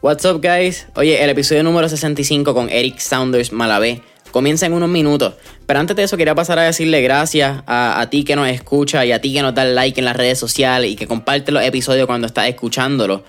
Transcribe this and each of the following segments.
What's up, guys? Oye, el episodio número 65 con Eric Saunders Malavé comienza en unos minutos. Pero antes de eso, quería pasar a decirle gracias a, ti que nos escucha y a ti que nos da like en las redes sociales y que comparte los episodios cuando estás escuchándolo.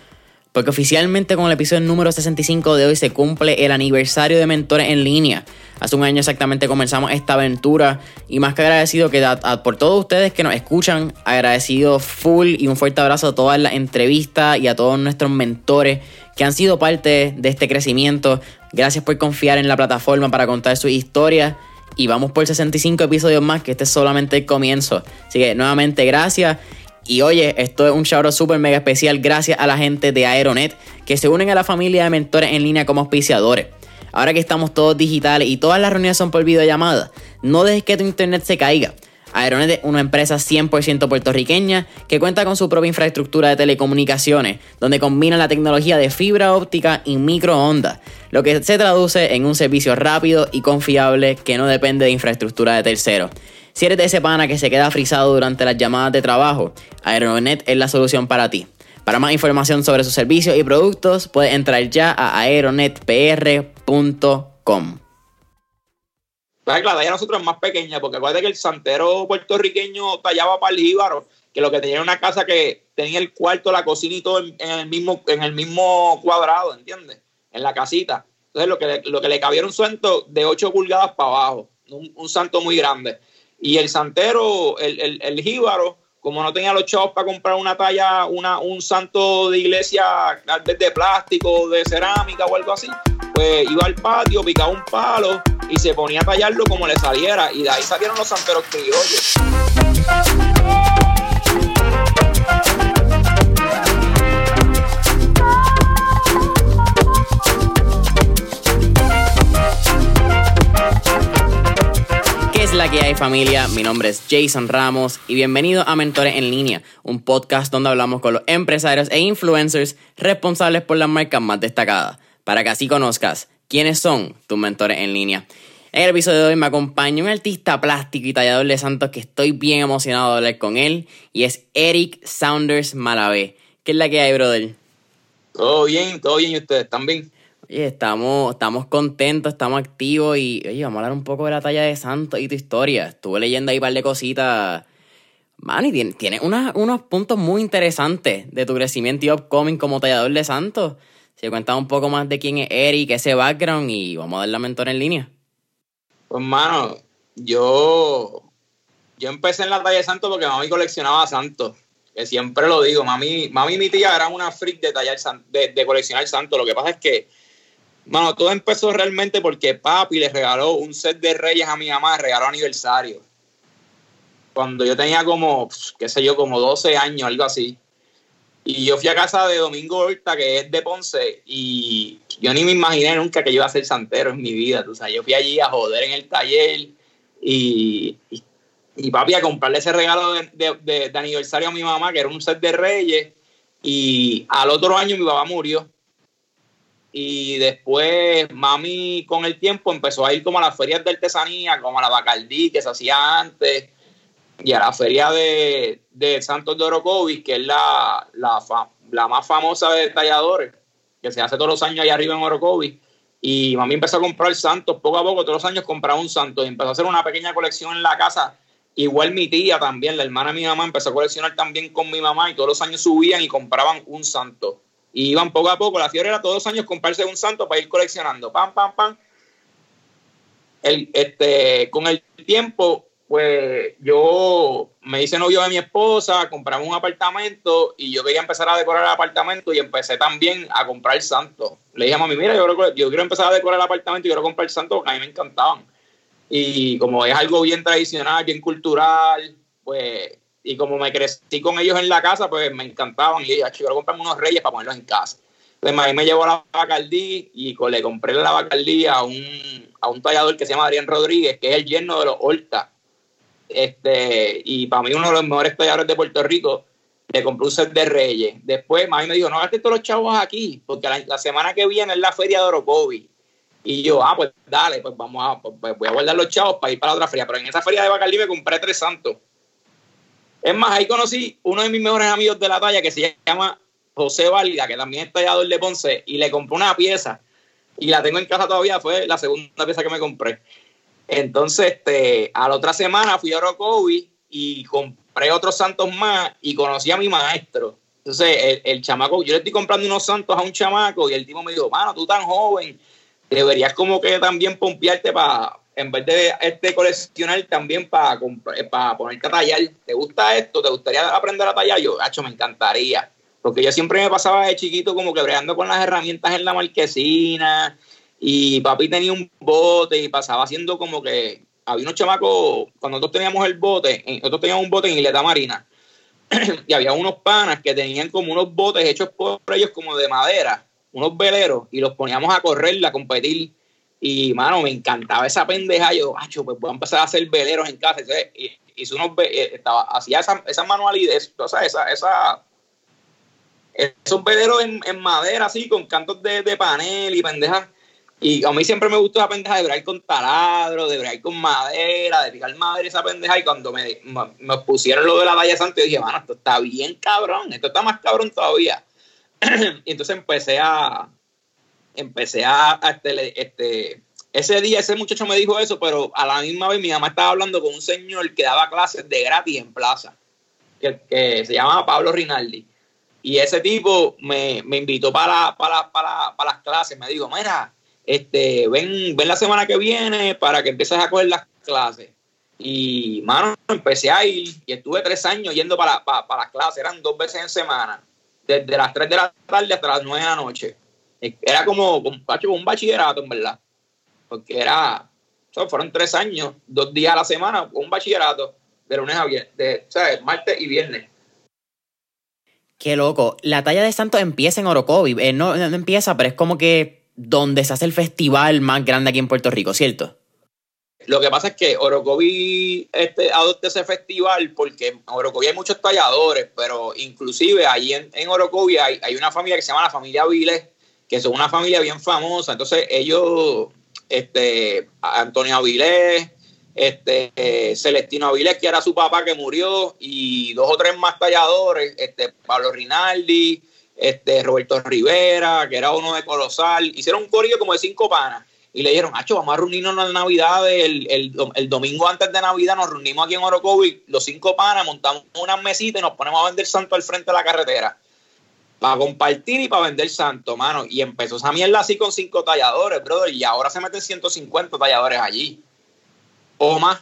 Porque oficialmente con el episodio número 65 de hoy se cumple el aniversario de Mentores en línea. Hace un año exactamente comenzamos esta aventura y más que agradecido que por todos ustedes que nos escuchan, agradecido full y un fuerte abrazo a todas las entrevistas y a todos nuestros mentores que han sido parte de este crecimiento. Gracias por confiar en la plataforma para contar su historia y vamos por 65 episodios más, que este es solamente el comienzo. Así que nuevamente gracias y oye, esto es un shout súper mega especial gracias a la gente de Aeronet que se unen a la familia de mentores en línea como auspiciadores. Ahora que estamos todos digitales y todas las reuniones son por videollamada, no dejes que tu internet se caiga. Aeronet es una empresa 100% puertorriqueña que cuenta con su propia infraestructura de telecomunicaciones, donde combina la tecnología de fibra óptica y microondas, lo que se traduce en un servicio rápido y confiable que no depende de infraestructura de terceros. Si eres de ese pana que se queda frisado durante las llamadas de trabajo, Aeronet es la solución para ti. Para más información sobre sus servicios y productos, puedes entrar ya a aeronetpr.com. Claro, la talla nosotros es más pequeña, porque acuérdate que el santero puertorriqueño tallaba para el jíbaro, que lo que tenía era una casa que tenía el cuarto, la cocina y todo en, el, mismo, en el mismo cuadrado, ¿entiendes? En la casita. Entonces lo que le, lo que le cabía era un santo de 8 pulgadas para abajo, un santo muy grande. Y el santero, el, el, el jíbaro, como no tenía los chavos para comprar una talla, una, un santo de iglesia de plástico, de cerámica o algo así, pues iba al patio, picaba un palo y se ponía a tallarlo como le saliera. Y de ahí salieron los santeros criollos. La que hay familia? Mi nombre es Jason Ramos y bienvenido a Mentores en Línea, un podcast donde hablamos con los empresarios e influencers responsables por las marcas más destacadas, para que así conozcas quiénes son tus mentores en línea. En el episodio de hoy me acompaña un artista plástico y tallador de santos que estoy bien emocionado de hablar con él y es Eric Saunders Malavé. ¿Qué es la que hay, brother? Todo bien, todo bien y ustedes también. Oye, estamos, estamos contentos, estamos activos y oye, vamos a hablar un poco de la talla de Santos y tu historia. Estuve leyendo ahí un par de cositas. Man, y tiene, unos puntos muy interesantes de tu crecimiento y upcoming como tallador de Santos. Si cuentas un poco más de quién es Eric, ese background y vamos a dar la mentor en línea. Pues, mano, yo, yo empecé en la talla de Santos porque mami coleccionaba Santos que siempre lo digo, mami, mami y mi tía eran una freak de tallar de, de coleccionar santos. Lo que pasa es que bueno, todo empezó realmente porque papi le regaló un set de reyes a mi mamá, regaló aniversario. Cuando yo tenía como, qué sé yo, como 12 años, algo así. Y yo fui a casa de Domingo Horta, que es de Ponce, y yo ni me imaginé nunca que yo iba a ser santero en mi vida. O sea, yo fui allí a joder en el taller y, y, papi a comprarle ese regalo de, de aniversario a mi mamá, que era un set de reyes. Y al otro año mi papá murió y después mami con el tiempo empezó a ir como a las ferias de artesanía, como a la Bacardí que se hacía antes, y a la feria de, de Santos de Orocovis, que es la, la, más famosa de talladores, que se hace todos los años allá arriba en Orocovis. Y mami empezó a comprar santos poco a poco, todos los años compraba un santo y empezó a hacer una pequeña colección en la casa. Igual mi tía también, la hermana de mi mamá, empezó a coleccionar también con mi mamá y todos los años subían y compraban un santo. Y iban poco a poco. La fiebre era todos los años comprarse un santo para ir coleccionando. Pam, pam, pam. El, este, con el tiempo, pues yo me hice novio de mi esposa, compramos un apartamento y yo quería empezar a decorar el apartamento y empecé también a comprar santos. Le dije a mami, mira, yo, yo quiero empezar a decorar el apartamento y quiero comprar santos porque a mí me encantaban. Y como es algo bien tradicional, bien cultural, pues y como me crecí con ellos en la casa, pues me encantaban. Y yo quiero comprarme unos reyes para ponerlos en casa. Entonces ahí me llevó la Bacardí y le compré la Bacardí a un, a un tallador que se llama Adrián Rodríguez, que es el yerno de los Horta. Este, y para mí uno de los mejores talladores de Puerto Rico. Le compré un set de reyes. Después mami me dijo, no gastes todos los chavos aquí, porque la, semana que viene es la feria de Orocovi. Y yo, ah, pues dale, pues vamos a, pues, pues voy a guardar los chavos para ir para la otra feria. Pero en esa feria de Bacardí me compré tres santos. Es más, ahí conocí uno de mis mejores amigos de la talla que se llama José Valga, que también es tallador de Ponce, y le compré una pieza y la tengo en casa todavía, fue la segunda pieza que me compré. Entonces, este, a la otra semana fui a Orocovi y compré otros santos más y conocí a mi maestro. Entonces, el, el, chamaco, yo le estoy comprando unos santos a un chamaco y el tipo me dijo, mano, tú tan joven, deberías como que también pompearte para, en vez de este coleccionar, también para, para ponerte a tallar. ¿Te gusta esto? ¿Te gustaría aprender a tallar? Yo, hacho, me encantaría. Porque yo siempre me pasaba de chiquito como que bregando con las herramientas en la marquesina y papi tenía un bote y pasaba haciendo como que había unos chamacos, cuando nosotros teníamos el bote, nosotros teníamos un bote en Isleta Marina y había unos panas que tenían como unos botes hechos por ellos como de madera, unos veleros y los poníamos a correr, a competir y mano, me encantaba esa pendeja, yo, acho, pues voy a empezar a hacer veleros en casa, Entonces, hice unos, eh, estaba, hacía esa, esa manualidad, o sea, esa, esa esos veleros en, en, madera, así, con cantos de, de panel y pendejas. Y a mí siempre me gustó esa pendeja de bregar con taladro, de bregar con madera, de picar madera esa pendeja. Y cuando me, me, pusieron lo de la talla santa, yo dije, mano, esto está bien cabrón, esto está más cabrón todavía. y entonces empecé a, empecé a, este, este, ese día ese muchacho me dijo eso, pero a la misma vez mi mamá estaba hablando con un señor que daba clases de gratis en plaza, que, que se llamaba Pablo Rinaldi. Y ese tipo me, me invitó para, para, para, para, las clases. Me dijo, mira, este, ven, ven la semana que viene para que empieces a coger las clases. Y, mano, empecé a ir y estuve tres años yendo para, para, para las clases. Eran dos veces en semana, desde las tres de la tarde hasta las nueve de la noche. Era como, un bachillerato, en verdad. Porque era, fueron tres años, dos días a la semana, un bachillerato, de lunes a viernes, de, ¿sabes? martes y viernes. Qué loco. La talla de santo empieza en Orocovi. Eh, no, no, empieza, pero es como que donde se hace el festival más grande aquí en Puerto Rico, ¿cierto? Lo que pasa es que Orocovi este, adopta ese festival porque en Orocovi hay muchos talladores, pero inclusive ahí en, en Orocovi hay, hay, una familia que se llama la familia Viles, que son una familia bien famosa. Entonces ellos, este, Antonio Avilés, este, Celestino Avilés, que era su papá que murió, y dos o tres más talladores, este, Pablo Rinaldi, este, Roberto Rivera, que era uno de Colosal, hicieron un corrido como de cinco panas. Y le dijeron, Hacho, vamos a reunirnos en Navidad, el, el, el, domingo antes de Navidad nos reunimos aquí en Orocovi, los cinco panas, montamos unas mesitas y nos ponemos a vender santo al frente de la carretera. Para compartir y para vender santo, mano. Y empezó esa mierda así con cinco talladores, brother. Y ahora se meten 150 talladores allí o más.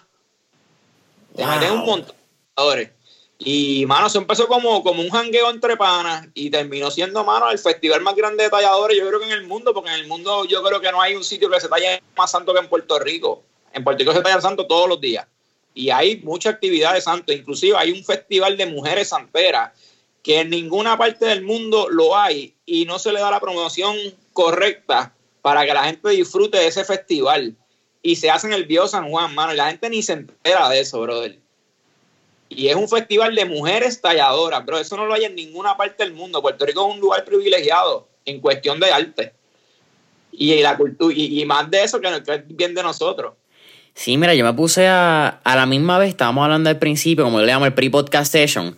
Te meten un montón de Y, mano, se empezó como, como un jangueo entre panas y terminó siendo, mano, el festival más grande de talladores, yo creo que en el mundo, porque en el mundo yo creo que no hay un sitio que se talle más santo que en Puerto Rico. En Puerto Rico se talla santo todos los días. Y hay mucha actividad de santo, inclusive hay un festival de mujeres santeras que en ninguna parte del mundo lo hay y no se le da la promoción correcta para que la gente disfrute de ese festival y se hace en el Bio San Juan, mano, y la gente ni se entera de eso, brother. Y es un festival de mujeres talladoras, bro. Eso no lo hay en ninguna parte del mundo. Puerto Rico es un lugar privilegiado en cuestión de arte. Y la cultura, y, más de eso que, es bien de nosotros. Sí, mira, yo me puse a, a la misma vez, estábamos hablando al principio, como le llamo el pre-podcast session.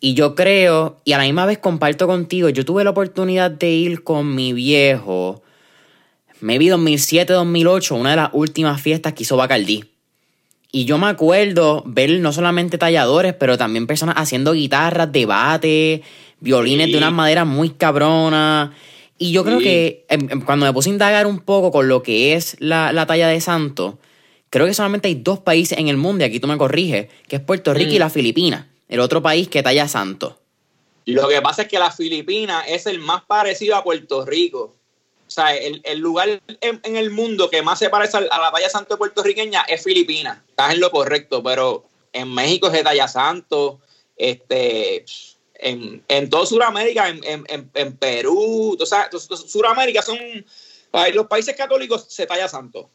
Y yo creo, y a la misma vez comparto contigo, yo tuve la oportunidad de ir con mi viejo maybe 2007-2008, una de las últimas fiestas que hizo Bacardi. Y yo me acuerdo ver no solamente talladores, pero también personas haciendo guitarras, debate, violines de unas maderas muy cabronas. Y yo creo que em, em, cuando me puse a indagar un poco con lo que es la, la, talla de santo, creo que solamente hay dos países en el mundo, y aquí tú me corriges, que es Puerto Rico y mm. la Filipinas, el otro país que talla santo. Lo que pasa es que la Filipinas es el más parecido a Puerto Rico. O sea, el, el lugar en, el mundo que más se parece a la talla santo puertorriqueña es Filipinas. Estás en lo correcto, pero en México es de talla santo, este, en, en todo Sudamérica, en, en, en, Perú, o sea, Sudamérica son los países católicos se talla santo.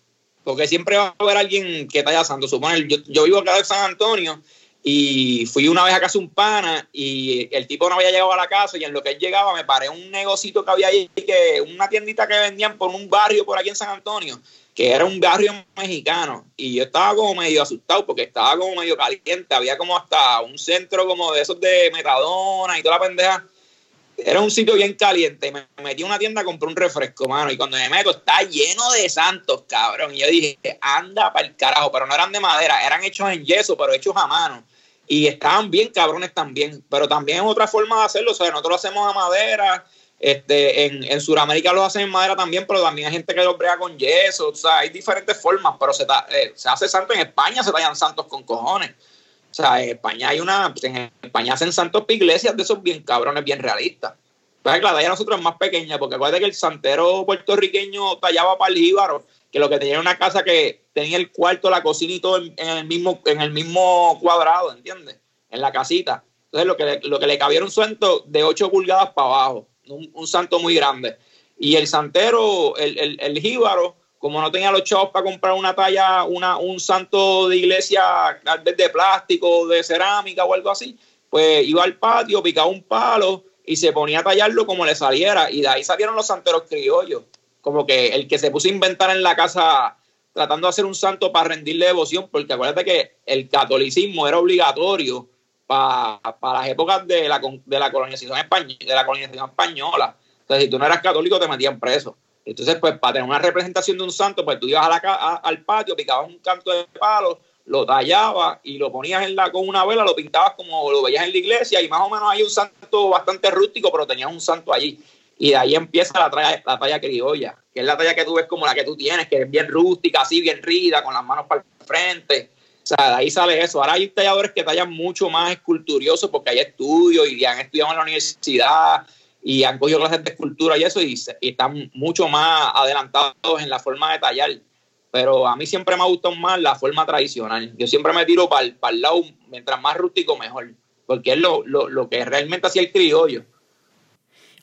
Porque siempre va a haber alguien que talla santo. Supone, yo, yo vivo acá en San Antonio y fui una vez a casa un pana y el tipo no había llegado a la casa y en lo que él llegaba me paré un negocito que había ahí, que, una tiendita que vendían por un barrio por aquí en San Antonio, que era un barrio mexicano. Y yo estaba como medio asustado porque estaba como medio caliente. Había como hasta un centro como de esos de metadona y toda la pendeja. era un sitio bien caliente. Me metí a una tienda, compré un refresco, mano. Y cuando me meto, está lleno de santos, cabrón. Y yo dije, anda para el carajo. Pero no eran de madera, eran hechos en yeso, pero hechos a mano. Y estaban bien cabrones también. Pero también es otra forma de hacerlo. O sea, nosotros lo hacemos a madera. Este, en, en Sudamérica lo hacen en madera también, pero también hay gente que lo brega con yeso. O sea, hay diferentes formas, pero se, eh, se hace santo en España, se tallan santos con cojones. O sea, en España hay una, en España hacen santos iglesias de esos bien cabrones, bien realistas. Pero la talla nosotros es más pequeña, porque acuérdate que el santero puertorriqueño tallaba para el jíbaro, que lo que tenía era una casa que tenía el cuarto, la cocina y todo en, el mismo, en el mismo cuadrado, ¿entiendes? En la casita. Entonces lo que le, lo que le cabía era un santo de 8 pulgadas para abajo, un, santo muy grande. Y el santero, el, el, el jíbaro, como no tenía los chavos para comprar una talla, una, un santo de iglesia de plástico, de cerámica o algo así, pues iba al patio, picaba un palo y se ponía a tallarlo como le saliera. Y de ahí salieron los santeros criollos. Como que el que se puso a inventar en la casa tratando de hacer un santo para rendirle devoción, porque acuérdate que el catolicismo era obligatorio para, las épocas de la, de la colonización española, de la colonización española. Entonces, si tú no eras católico, te metían preso. Entonces, pues para tener una representación de un santo, pues tú ibas al patio, picabas un canto de palo, lo tallabas y lo ponías en la, con una vela, lo pintabas como lo veías en la iglesia y más o menos hay un santo bastante rústico, pero tenías un santo allí. Y de ahí empieza la la talla criolla, que es la talla que tú ves como la que tú tienes, que es bien rústica, así, bien rida, con las manos para el frente. O sea, de ahí sale eso. Ahora hay talladores que tallan mucho más esculturiosos porque hay estudios y han estudiado en la universidad y han cogido clases de escultura y eso y, están mucho más adelantados en la forma de tallar. Pero a mí siempre me ha gustado más la forma tradicional. Yo siempre me tiro para el lado, mientras más rústico, mejor. Porque es lo, que realmente hacía el criollo.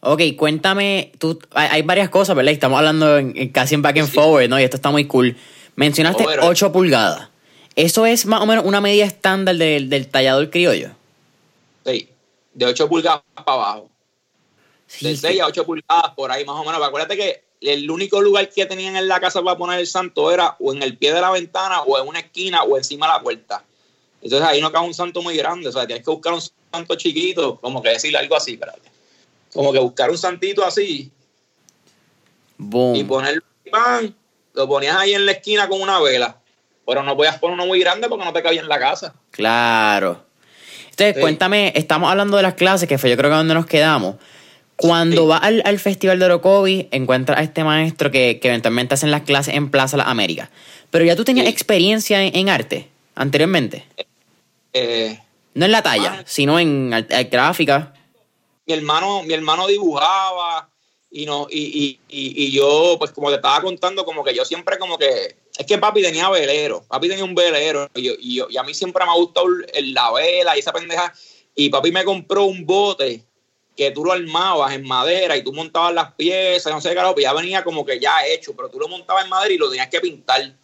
Ok, cuéntame, tú, hay, varias cosas, ¿verdad? Estamos hablando casi en back and forward, ¿no? Y esto está muy cool. Mencionaste 8 pulgadas. ¿Eso es más o menos una medida estándar del, del tallador criollo? Sí, de 8 pulgadas para abajo de 6 a 8 pulgadas, por ahí más o menos. Acuérdate que el único lugar que tenían en la casa para poner el santo era o en el pie de la ventana, o en una esquina, o encima de la puerta. Entonces ahí no cabe un santo muy grande, o sea, tienes que buscar un santo chiquito, como que decirle algo así, espérate. Como que buscar un santito así. Y poner el pan, lo ponías ahí en la esquina con una vela. Pero no podías poner uno muy grande porque no te cabía en la casa. Claro. Entonces, cuéntame, estamos hablando de las clases, que fue yo creo que donde nos quedamos. Cuando vas al, Festival de Orocovi, encuentras a este maestro que, eventualmente hacen las clases en Plaza Las Américas. Pero ya tú tenías experiencia en, arte anteriormente. Eh, no en la talla, sino en gráfica. Mi hermano, mi hermano dibujaba y no y, y, yo pues como te estaba contando como que yo siempre como que es que papi tenía velero papi tenía un velero y, y, a mí siempre me ha gustado la vela y esa pendeja y papi me compró un bote que tú lo armabas en madera y tú montabas las piezas, no sé qué, pero ya venía como que ya hecho, pero tú lo montabas en madera y lo tenías que pintar.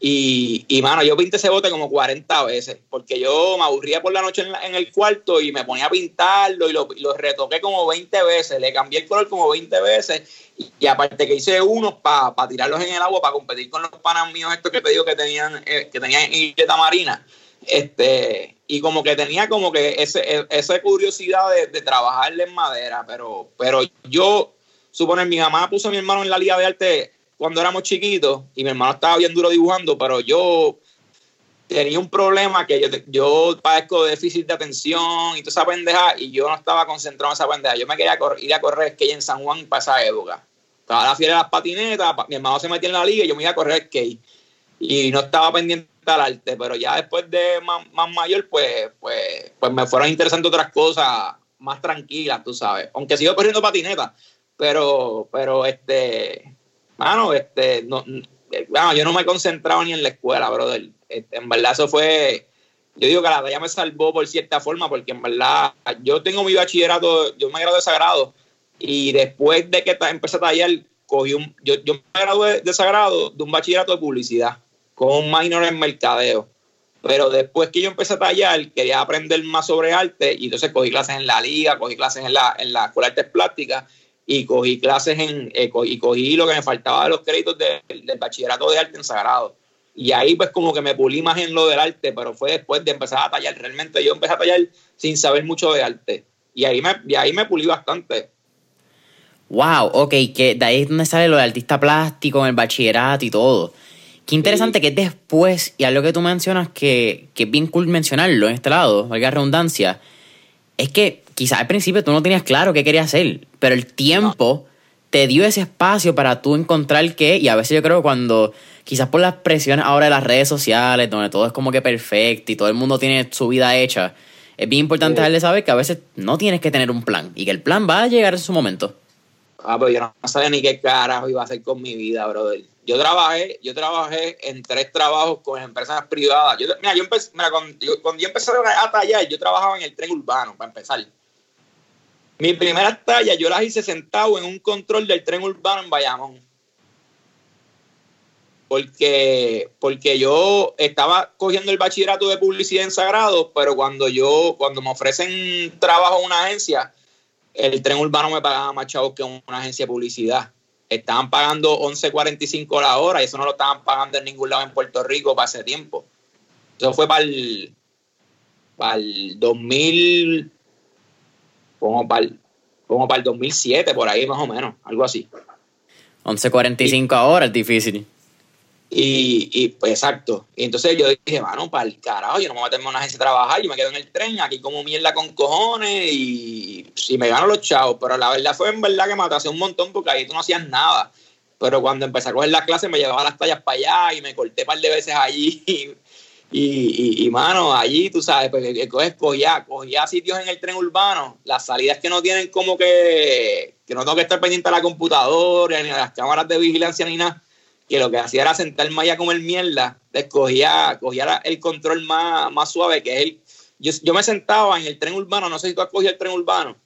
Y, y mano, yo pinté ese bote como 40 veces, porque yo me aburría por la noche en, el cuarto y me ponía a pintarlo y lo, retoqué como 20 veces, le cambié el color como 20 veces y, aparte que hice unos para tirarlos en el agua para competir con los panas míos estos que te digo que tenían, eh, que tenían marina. Este, y como que tenía como que ese, e, esa curiosidad de, de, trabajarle en madera, pero, pero yo, suponer, mi mamá puso a mi hermano en la liga de arte cuando éramos chiquitos y mi hermano estaba bien duro dibujando, pero yo tenía un problema que yo, yo padezco de déficit de atención y toda esa pendeja y yo no estaba concentrado en esa pendeja. Yo me quería ir a correr skate en San Juan para esa época. Estaba la fiera de las patinetas, mi hermano se metía en la liga y yo me iba a correr skate. Y no estaba pendiente al arte, pero ya después de más, mayor, pues, pues, pues me fueron interesando otras cosas más tranquilas, tú sabes. Aunque sigo corriendo patineta, pero, pero este, mano, este, no, bueno, yo no me concentraba ni en la escuela, brother. Este, en verdad, eso fue. Yo digo que la talla me salvó por cierta forma, porque en verdad, yo tengo mi bachillerato, yo me gradué de sagrado, y después de que empecé a tallar, cogí un. Yo, yo me gradué de sagrado de un bachillerato de publicidad con un minor en mercadeo. Pero después que yo empecé a tallar, quería aprender más sobre arte y entonces cogí clases en la liga, cogí clases en la, en la Escuela de Artes Plásticas y cogí clases en, eh, y cogí lo que me faltaba de los créditos del bachillerato de arte en Sagrado. Y ahí pues como que me pulí más en lo del arte, pero fue después de empezar a tallar. Realmente yo empecé a tallar sin saber mucho de arte. Y ahí me, y ahí me pulí bastante. Wow, ok, que de ahí es donde sale lo de artista plástico, en el bachillerato y todo. Qué interesante que después, y algo que tú mencionas que, que es bien cool mencionarlo en este lado, valga redundancia, es que quizás al principio tú no tenías claro qué querías hacer, pero el tiempo te dio ese espacio para tú encontrar qué, y a veces yo creo que cuando, quizás por las presiones ahora de las redes sociales, donde todo es como que perfecto y todo el mundo tiene su vida hecha, es bien importante darle saber que a veces no tienes que tener un plan y que el plan va a llegar en su momento. Ah, pero yo no sabía ni qué carajo iba a hacer con mi vida, brother. Yo trabajé, yo trabajé en tres trabajos con empresas privadas. Yo, mira, yo empecé, mira, cuando, yo, cuando yo empecé a tallar, yo trabajaba en el tren urbano, para empezar. Mi primera talla yo las hice sentado en un control del tren urbano en Bayamón. Porque, porque yo estaba cogiendo el bachillerato de publicidad en Sagrado, pero cuando yo, cuando me ofrecen trabajo en una agencia, el tren urbano me pagaba más chavos que una agencia de publicidad. Estaban pagando 11.45 la hora y eso no lo estaban pagando en ningún lado en Puerto Rico para ese tiempo. Eso fue para el, para el 2000, como para, el, como para el 2007, por ahí más o menos, algo así. 11.45 ahora es difícil. Y, y pues exacto. Y entonces yo dije, mano, para el carajo, yo no me voy a agencia a trabajar, yo me quedo en el tren, aquí como mierda con cojones y, y me gano los chavos. Pero la verdad fue en verdad que me atrasé un montón porque ahí tú no hacías nada. Pero cuando empecé a coger las clases me llevaba las tallas para allá y me corté un par de veces allí. Y, y, mano, allí tú sabes, pues coges, cogía, cogía sitios en el tren urbano, las salidas que no tienen como que, que no tengo que estar pendiente a la computadora, ni a las cámaras de vigilancia, ni nada que lo que hacía era sentarme allá a comer mierda, cogía, cogía el control más, más suave, que es el... Yo, yo, me sentaba en el tren urbano, no sé si tú has cogido el tren urbano,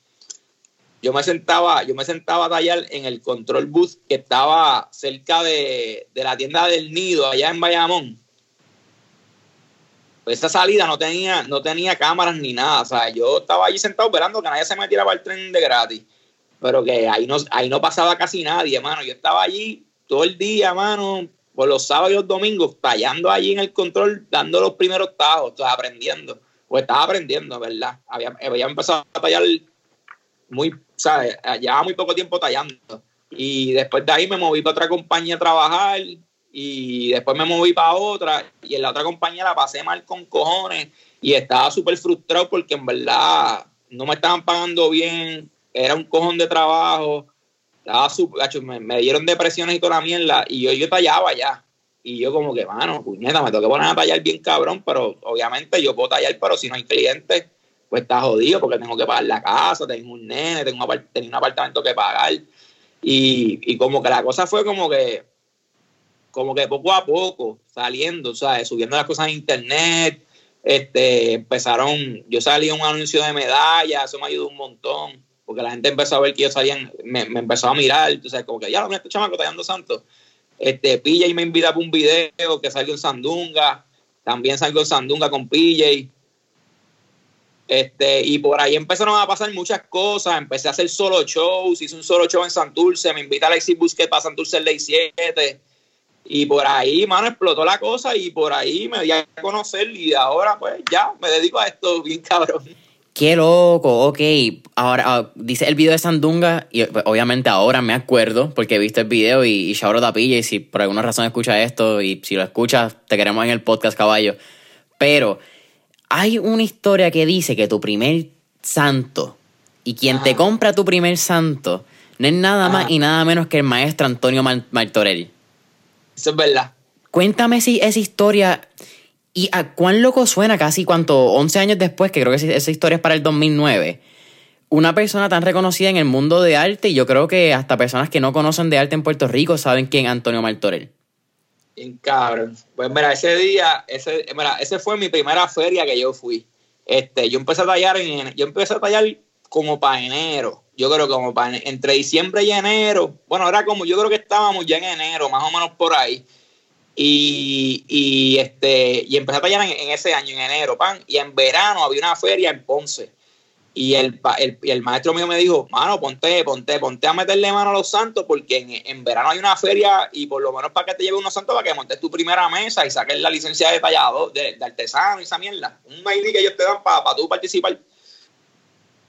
yo me sentaba, yo me sentaba a tallar en el control booth que estaba cerca de, de la tienda del nido, allá en Bayamón. Esa salida no tenía, no tenía cámaras ni nada. O sea, yo estaba allí sentado esperando que nadie se metiera para el tren de gratis. Pero que ahí no, ahí no pasaba casi nadie, hermano. Yo estaba allí todo el día, mano, por los sábados y los domingos, tallando allí en el control, dando los primeros tajos, aprendiendo. Pues estaba aprendiendo, ¿verdad? Había, había empezado a tallar muy, ¿sabes? Llevaba muy poco tiempo tallando. Y después de ahí me moví para otra compañía a trabajar y después me moví para otra y en la otra compañía la pasé mal con cojones y estaba súper frustrado porque en verdad no me estaban pagando bien, era un cojón de trabajo estaba super, me, me, dieron depresiones y toda la mierda, y yo, yo tallaba ya. Y yo como que, mano, puñeta, me tengo que poner a tallar bien cabrón, pero obviamente yo puedo tallar, pero si no hay clientes, pues está jodido porque tengo que pagar la casa, tengo un nene, tengo, un apartamento que pagar. Y, y, como que la cosa fue como que, como que poco a poco, saliendo, ¿sabes? Subiendo las cosas en internet, este, empezaron, yo salí en un anuncio de medallas, eso me ayudó un montón porque la gente empezó a ver que yo salía, me, empezó a mirar, entonces como que ya, mira este chamaco tallando santo. Este, PJ me invita para un video que salgo en Sandunga, también salgo en Sandunga con PJ. Este, y por ahí empezaron a pasar muchas cosas, empecé a hacer solo shows, hice un solo show en Santurce, me invita Alexis Busquets para Santurce el Ley 7, y por ahí, mano, explotó la cosa y por ahí me di a conocer y ahora pues ya me dedico a esto bien cabrón. Qué loco, ok. Ahora, ah, dice el video de Sandunga, y pues, obviamente ahora me acuerdo, porque he visto el video y, y Shauro Tapilla, y si por alguna razón escucha esto, y si lo escuchas, te queremos en el podcast, caballo. Pero hay una historia que dice que tu primer santo, y quien te compra tu primer santo, no es nada más y nada menos que el maestro Antonio Martorell. Eso es verdad. Cuéntame si esa historia y a cuán loco suena casi cuánto, 11 años después, que creo que esa historia es para el 2009. Una persona tan reconocida en el mundo de arte, y yo creo que hasta personas que no conocen de arte en Puerto Rico saben quién es Antonio Martorell. Bien cabrón. Pues mira, ese día, ese, mira, ese fue mi primera feria que yo fui. Este, yo empecé a tallar en, yo empecé a tallar como para enero. Yo creo que como para entre diciembre y enero. Bueno, era como, yo creo que estábamos ya en enero, más o menos por ahí. Y, y, este, y empecé a tallar en, ese año, en enero, pan. Y en verano había una feria en Ponce. Y el, el, el, maestro mío me dijo, mano, ponte, ponte, ponte a meterle mano a los santos, porque en, en, verano hay una feria y por lo menos para que te lleve unos santos, para que montes tu primera mesa y saques la licencia de tallado, de, de artesano y esa mierda. Un mail que ellos te dan para, para tú participar.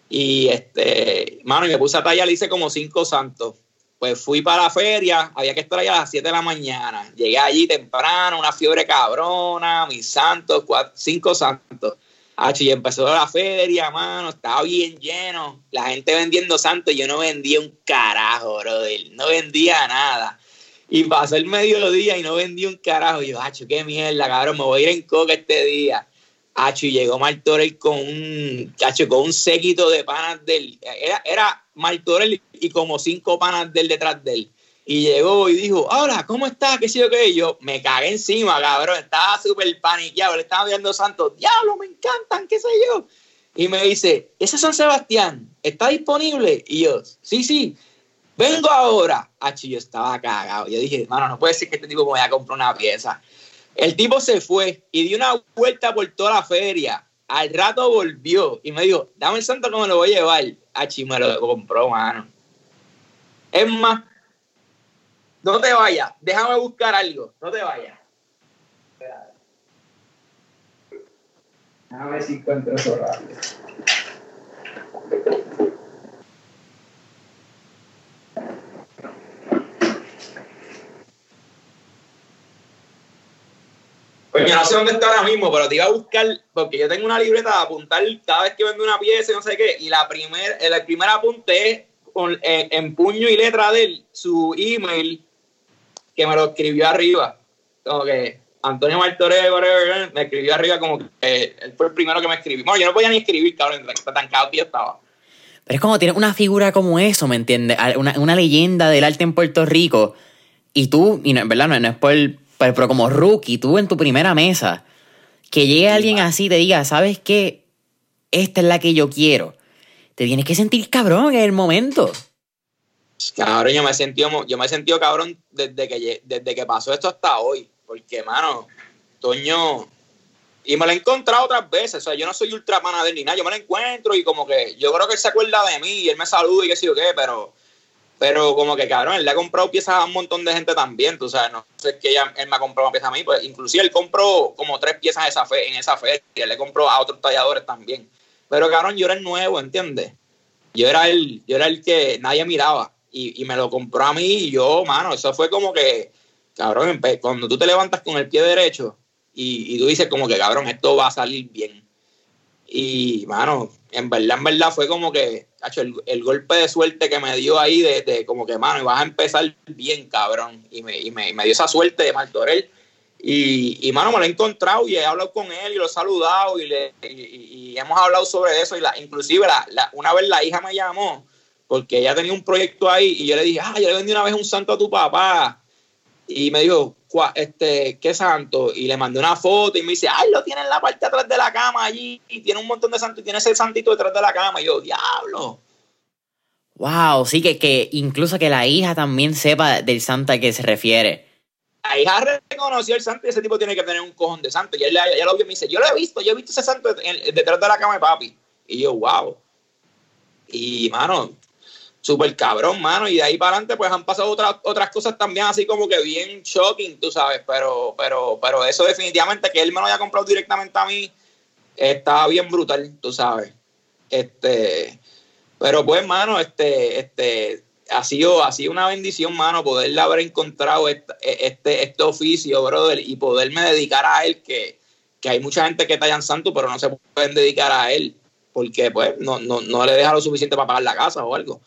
Y este, mano, y me puse a tallar, hice como cinco santos. Pues fui para la feria, había que estar ahí a las 7 de la mañana. Llegué allí temprano, una fiebre cabrona, mis santos, cinco santos. y empezó la feria, mano, estaba bien lleno. La gente vendiendo santos, yo no vendía un carajo, brother. No vendía nada. Y pasó el mediodía y no vendí un carajo. Y yo, hacho, qué mierda, cabrón, me voy a ir en coca este día. Hacho, y llegó Martorell con un, hacho, con un séquito de panas del. Era, era Martorell y como cinco panas del detrás de él. Y llegó y dijo, hola, ¿cómo estás? ¿Qué sé yo qué? yo me cagué encima, cabrón. Estaba súper paniqueado. Le estaba viendo santos. Diablo, me encantan, qué sé yo. Y me dice, ese San Sebastián está disponible. Y yo, sí, sí, vengo ahora. Hacho, yo estaba cagado. Yo dije, mano, no puede ser que este tipo me vaya a comprar una pieza. El tipo se fue y dio una vuelta por toda la feria. Al rato volvió y me dijo, dame el santo que me lo voy a llevar. Ah, me lo compró, mano. Es más, no te vayas, déjame buscar algo, no te vayas. A ver si encuentro eso rápido. Pues yo no sé dónde está ahora mismo, pero te iba a buscar, porque yo tengo una libreta de apuntar cada vez que vendo una pieza y no sé qué, y la primer, el primer apunte es con, en, puño y letra de él, su email, que me lo escribió arriba. Como que Antonio Martorell, me escribió arriba como que él fue el primero que me escribió. Bueno, yo no podía ni escribir, cabrón, tan cabrón que yo estaba. Pero es como tienes una figura como eso, ¿me entiendes? Una, una leyenda del arte en Puerto Rico. Y tú, y no, ¿verdad? No, no es por pero, como rookie, tú en tu primera mesa, que llegue alguien así y te diga, ¿sabes qué? Esta es la que yo quiero. Te tienes que sentir cabrón en el momento. Cabrón, yo me he sentido, yo me he sentido cabrón desde que, desde que pasó esto hasta hoy. Porque, mano, Toño. Y me lo he encontrado otras veces. O sea, yo no soy ultra panadero ni nada. Yo me lo encuentro y como que yo creo que él se acuerda de mí y él me saluda y qué sé yo qué, pero pero como que cabrón, él le ha comprado piezas a un montón de gente también, tú sabes, no sé que ella, él me ha comprado una pieza a mí, pues inclusive él compró como tres piezas esa fe, en esa feria, él le compró a otros talladores también. Pero cabrón, yo era el nuevo, ¿entiendes? Yo era el, yo era el que nadie miraba y, y me lo compró a mí y yo, mano, eso fue como que, cabrón, cuando tú te levantas con el pie derecho y, y tú dices como que, cabrón, esto va a salir bien. Y, mano, en verdad, en verdad fue como que, el, el, golpe de suerte que me dio ahí de, de como que, mano, vas a empezar bien, cabrón. Y me, y me, dio esa suerte de Martorell. Y, y, mano, me lo he encontrado y he hablado con él y lo he saludado y, le, y, hemos hablado sobre eso. Y la, inclusive la, una vez la hija me llamó porque ella tenía un proyecto ahí y yo le dije, ah, yo le vendí una vez un santo a tu papá. Y me dijo, este, ¿qué santo? Y le mandé una foto y me dice, ay, lo tiene en la parte atrás de la cama allí y tiene un montón de santos y tiene ese santito detrás de la cama. Y yo, diablo. Wow, sí, que, que incluso que la hija también sepa del santo a que se refiere. La hija reconoció el santo y ese tipo tiene que tener un cojón de santo. Y ella, lo vio y me dice, yo lo he visto, yo he visto ese santo detrás de la cama de papi. Y yo, wow. Y, mano, súper cabrón, mano. Y de ahí para adelante, pues han pasado otras, otras cosas también, así como que bien shocking, tú sabes. Pero, pero, pero eso definitivamente, que él me lo haya comprado directamente a mí, está bien brutal, tú sabes. Este, pero pues, mano, este, este, ha sido, ha sido una bendición, mano, poderle haber encontrado este, este, este oficio, brother, y poderme dedicar a él, que, que hay mucha gente que tallan santo, pero no se pueden dedicar a él, porque pues no, no, no le deja lo suficiente para pagar la casa o algo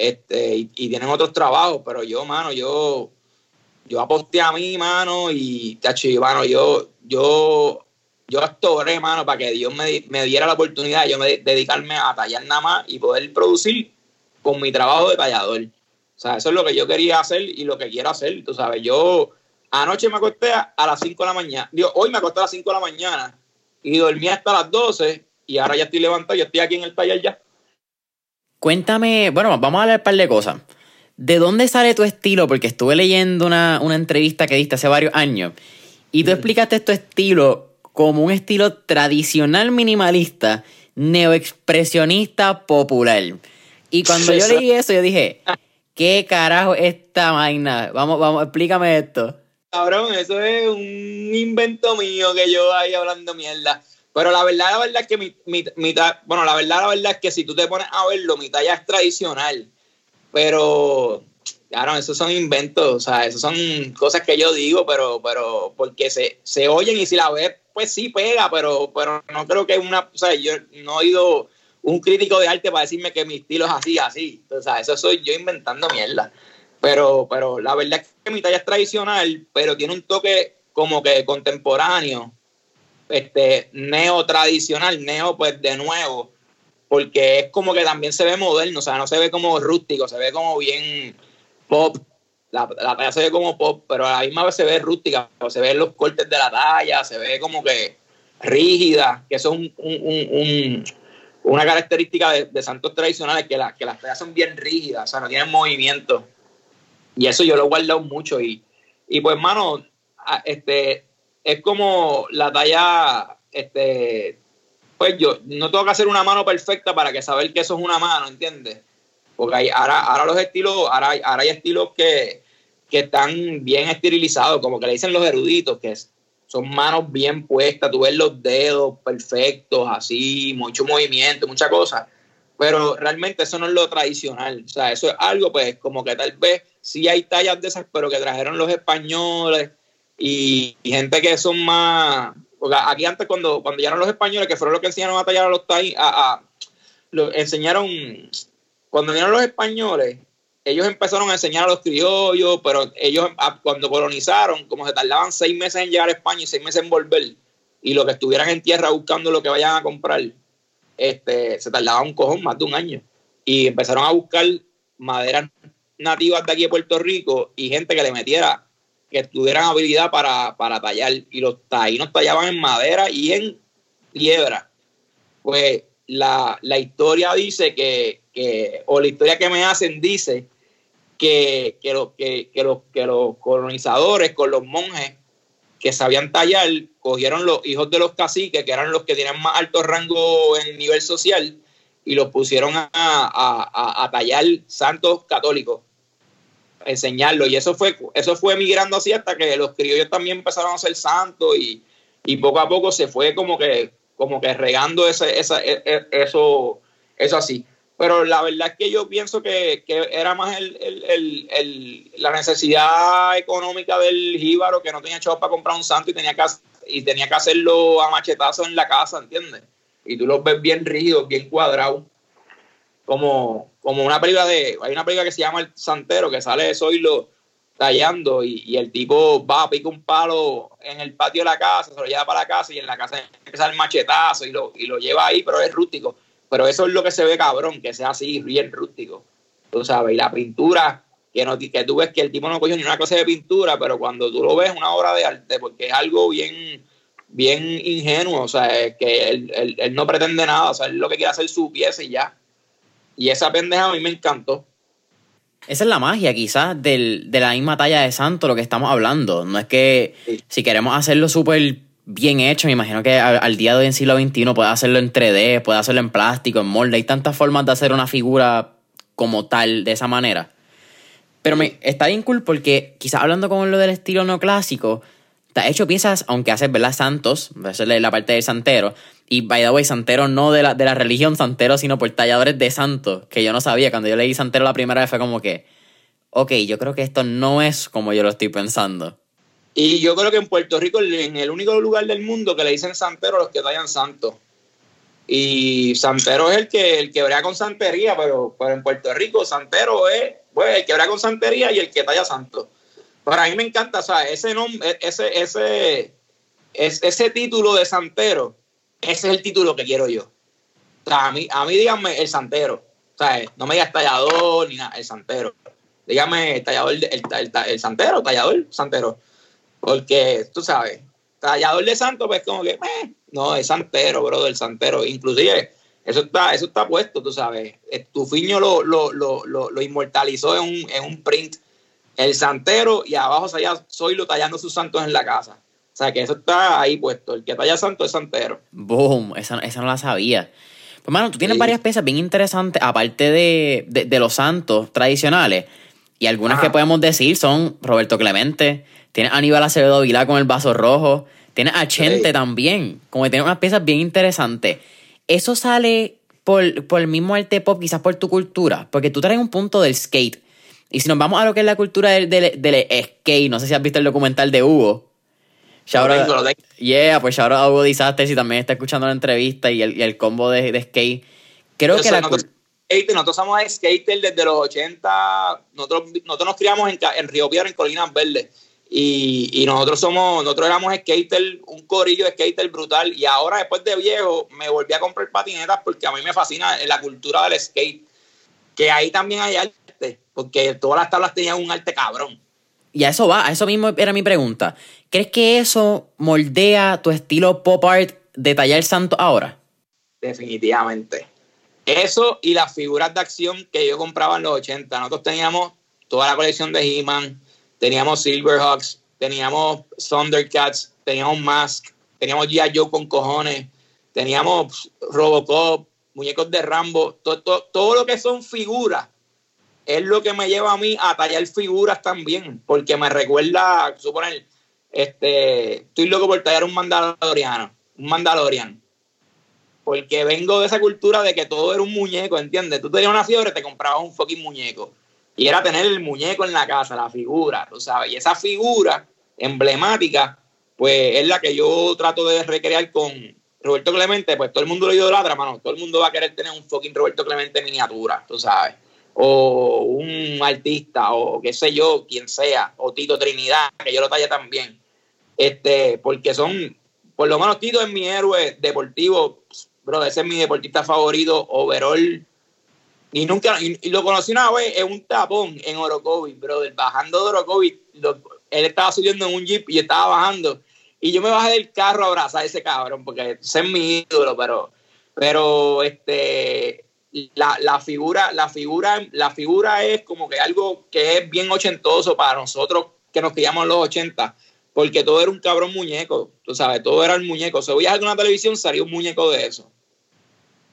este, y, tienen otros trabajos, pero yo, mano, yo, yo aposté a mí, mano, y, tacho, mano, yo, yo, yo astoré, mano, para que Dios me, me diera la oportunidad de yo me, dedicarme a tallar nada más y poder producir con mi trabajo de tallador. O sea, eso es lo que yo quería hacer y lo que quiero hacer, tú sabes, yo anoche me acosté a, las 5 de la mañana, Digo, hoy me acosté a las 5 de la mañana y dormí hasta las 12 y ahora ya estoy levantado, yo estoy aquí en el taller ya. Cuéntame, bueno, vamos a hablar un par de cosas. ¿De dónde sale tu estilo? Porque estuve leyendo una, entrevista que diste hace varios años y tú mm. explicaste tu estilo como un estilo tradicional minimalista, neoexpresionista popular. Y cuando yo leí eso, yo dije, ¿qué carajo esta vaina? Vamos, vamos, explícame esto. Cabrón, eso es un invento mío que yo ahí hablando mierda. Pero la verdad, la verdad es que mi, mi, bueno, la verdad, la verdad es que si tú te pones a verlo, mi talla es tradicional. Pero, claro, esos son inventos, o sea, esos son cosas que yo digo, pero, pero, porque se, se oyen y si la ves, pues sí pega, pero, pero no creo que una, o sea, yo no he ido un crítico de arte para decirme que mi estilo es así, así. O sea, eso soy yo inventando mierda. Pero, pero la verdad es que mi talla es tradicional, pero tiene un toque como que contemporáneo, este, neo tradicional, neo pues de nuevo, porque es como que también se ve moderno, o sea, no se ve como rústico, se ve como bien pop. La, la talla se ve como pop, pero a la misma vez se ve rústica, se ven los cortes de la talla, se ve como que rígida, que eso es un una característica de, santos tradicionales que, que las tallas son bien rígidas, o sea, no tienen movimiento. Y eso yo lo he guardado mucho. Y, y pues, hermano, este, es como la talla, este, pues yo no tengo que hacer una mano perfecta para que saber que eso es una mano, ¿entiendes? Porque hay, ahora, ahora los estilos, ahora, ahora hay estilos que, que están bien esterilizados, como que le dicen los eruditos, que son manos bien puestas, tú ves los dedos perfectos, así, mucho movimiento, mucha cosa. Pero realmente eso no es lo tradicional. O sea, eso es algo, pues, como que tal vez sí hay tallas de esas, pero que trajeron los españoles y, gente que son más. Porque aquí antes, cuando, cuando llegaron los españoles, que fueron los que enseñaron a tallar a los tallos, a, enseñaron. Cuando llegaron los españoles, ellos empezaron a enseñar a los criollos, pero ellos cuando colonizaron, como se tardaban seis meses en llegar a España y seis meses en volver, y lo que estuvieran en tierra buscando lo que vayan a comprar, este, se tardaba un cojón, más de un año. Y empezaron a buscar maderas nativas de aquí de Puerto Rico y gente que le metiera, que tuvieran habilidad para, tallar. Y los taínos tallaban en madera y en piedra. Pues la, la historia dice que, que, o la historia que me hacen dice que, que, que, los, que los colonizadores con los monjes que sabían tallar, cogieron los hijos de los caciques, que eran los que tenían más alto rango en nivel social, y los pusieron a, a, a, tallar santos católicos, enseñarlo. Y eso fue, eso fue migrando así hasta que los criollos también empezaron a ser santos y, y poco a poco se fue como que, como que regando ese, esa, e, e, eso, eso así pero la verdad es que yo pienso que, era más el, la necesidad económica del jíbaro que no tenía chavos para comprar un santo y tenía que, y tenía que hacerlo a machetazo en la casa, ¿entiendes? Y tú los ves bien rígidos, bien cuadrados, como, como una película de, hay una película que se llama El Santero, que sale de Zoilo tallando y, y, el tipo va, pica un palo en el patio de la casa, se lo lleva para la casa y en la casa empieza el machetazo y lo, y lo lleva ahí, pero es rústico pero eso es lo que se ve cabrón, que sea así, bien rústico. Tú sabes, y la pintura, que, no, que tú ves que el tipo no cogió ni una clase de pintura, pero cuando tú lo ves, una obra de arte, porque es algo bien, bien ingenuo, o sea, que él, no pretende nada, o sea, él lo que quiere hacer su pieza y ya. Y esa pendeja a mí me encantó. Esa es la magia, quizás, de la misma talla de santo, lo que estamos hablando. No es que si queremos hacerlo súper bien hecho. Me imagino que al, día de hoy en siglo XXI puede hacerlo en 3D, puede hacerlo en plástico, en molde. Hay tantas formas de hacer una figura como tal, de esa manera. Pero me, está bien cool porque quizás hablando con lo del estilo neoclásico, te ha hecho piezas, aunque haces, ¿verdad? Santos, esa es la parte del santero. Y, by the way, santero no de la, de la religión santero, sino por talladores de santos, que yo no sabía. Cuando yo leí santero la primera vez fue como que, ok, yo creo que esto no es como yo lo estoy pensando. Y yo creo que en Puerto Rico, en el único lugar del mundo que le dicen santero a los que tallan santos. Y santero es el que, el que con santería, pero, pero en Puerto Rico santero es pues, el que con santería y el que talla santo. Pero a mí me encanta, o sea, ese nombre, ese, ese, ese, título de santero, ese es el título que quiero yo. A mí, a mí díganme el santero. O sea, no me digas tallador ni nada, el santero. Dígame el tallador, el, el, el santero, tallador, santero. Porque, tú sabes, tallador de santo, pues como que, eh, no, es santero, bro, del santero. Inclusive, eso está, eso está puesto, tú sabes. Eh, tu fiño lo, lo, lo, lo, inmortalizó en un, en un print. El santero y abajo soy lo tallando sus santos en la casa. O sea, que eso está ahí puesto. El que talla santo es santero. Boom, esa, esa no la sabía. Pues, mano, tú tienes varias piezas bien interesantes, aparte de, de, los santos tradicionales. Y algunas que podemos decir son Roberto Clemente, Tienes Aníbal Acevedo Vilá con el vaso rojo. Tiene a Chente también, como que tiene unas piezas bien interesantes. Eso sale por, por el mismo arte pop, quizás por tu cultura, porque tú traes un punto del skate. Y si nos vamos a lo que es la cultura del, del, del skate, no sé si has visto el documental de Hugo. Shout out, yeah, pues shout out a Hugo Disaster si también está escuchando la entrevista y el, y el combo de, de skate. Creo Yo que la nosotros, nosotros somos skaters desde los 80. Nosotros, nosotros nos criamos en, en Río Piedra, en Colinas Verdes. Y, y nosotros somos, nosotros éramos skaters, un corillo de skater brutal. Y ahora, después de viejo, me volví a comprar patinetas porque a mí me fascina la cultura del skate. Que ahí también hay arte, porque todas las tablas tenían un arte cabrón. Y a eso va, a eso mismo era mi pregunta. ¿Crees que eso moldea tu estilo pop art de tallar santo ahora? Definitivamente. Eso y las figuras de acción que yo compraba en los 80. Nosotros teníamos toda la colección de He-Man, teníamos Silverhawks, teníamos Thundercats, teníamos Mask, teníamos G.I. Joe con cojones, teníamos Robocop, muñecos de Rambo, todo, todo, todo lo que son figuras es lo que me lleva a mí a tallar figuras también, porque me recuerda, suponer, este, estoy loco por tallar un mandaloriano, un mandalorian porque vengo de esa cultura de que todo era un muñeco, ¿entiendes? Tú tenías una fiebre, te comprabas un fucking muñeco. Y era tener el muñeco en la casa, la figura, tú sabes. Y esa figura emblemática, pues es la que yo trato de recrear con Roberto Clemente. Pues todo el mundo lo idolatra, mano. Todo el mundo va a querer tener un fucking Roberto Clemente miniatura, tú sabes. O un artista, o qué sé yo, quien sea. O Tito Trinidad, que yo lo tallé también. Este, porque son, por lo menos Tito es mi héroe deportivo, bro, ese es mi deportista favorito, overall. Y nunca, y, lo conocí una vez en un tapón en Orocovi, brother, bajando de Orocovi, él estaba subiendo en un jeep y estaba bajando. Y yo me bajé del carro a abrazar a ese cabrón, porque ese es mi ídolo, pero, pero este la, la figura, la figura, la figura es como que algo que es bien ochentoso para nosotros que nos criamos los 80 porque todo era un cabrón muñeco, tú sabes, todo era el muñeco. Si veías alguna televisión, salía un muñeco de eso.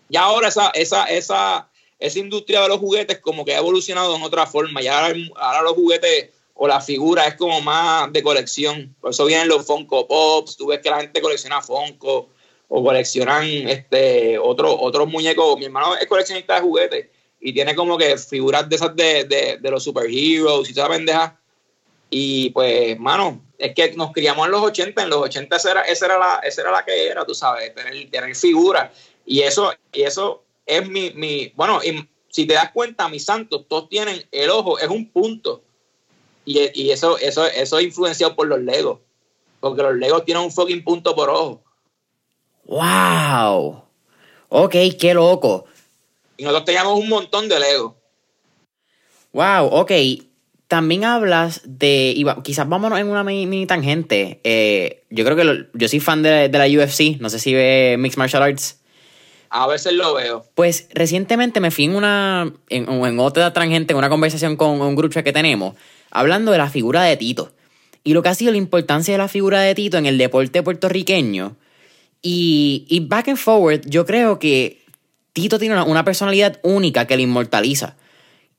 Y ahora esa, esa, esa, esa industria de los juguetes como que ha evolucionado en otra forma. Y ahora, ahora los juguetes o la figura es como más de colección. Por eso vienen los Funko Pops, tú ves que la gente colecciona Funko o coleccionan este otro, otros muñecos. Mi hermano es coleccionista de juguetes y tiene como que figuras de esas de, de, de los superheroes y toda pendeja. Y pues, mano, es que nos criamos en los 80, en los 80 esa era, esa era, la, esa era la que era, tú sabes, tener, tener figuras. Y eso, y eso es mi, mi, bueno, si te das cuenta, mis santos, todos tienen el ojo, es un punto. Y, y eso, eso, eso es influenciado por los Legos. Porque los Legos tienen un fucking punto por ojo. ¡Wow! Ok, qué loco. Y nosotros teníamos un montón de Legos. Wow, ok. También hablas de. y quizás vámonos en una mini, mini tangente. Eh, yo creo que lo- yo soy fan de, de la UFC. No sé si ve Mixed Martial Arts. A veces lo veo. Pues recientemente me fui en una. en, en otra tangente, en una conversación con un grupo que tenemos, hablando de la figura de Tito. Y lo que ha sido la importancia de la figura de Tito en el deporte puertorriqueño. Y, y back and forward, yo creo que Tito tiene una, personalidad única que le inmortaliza.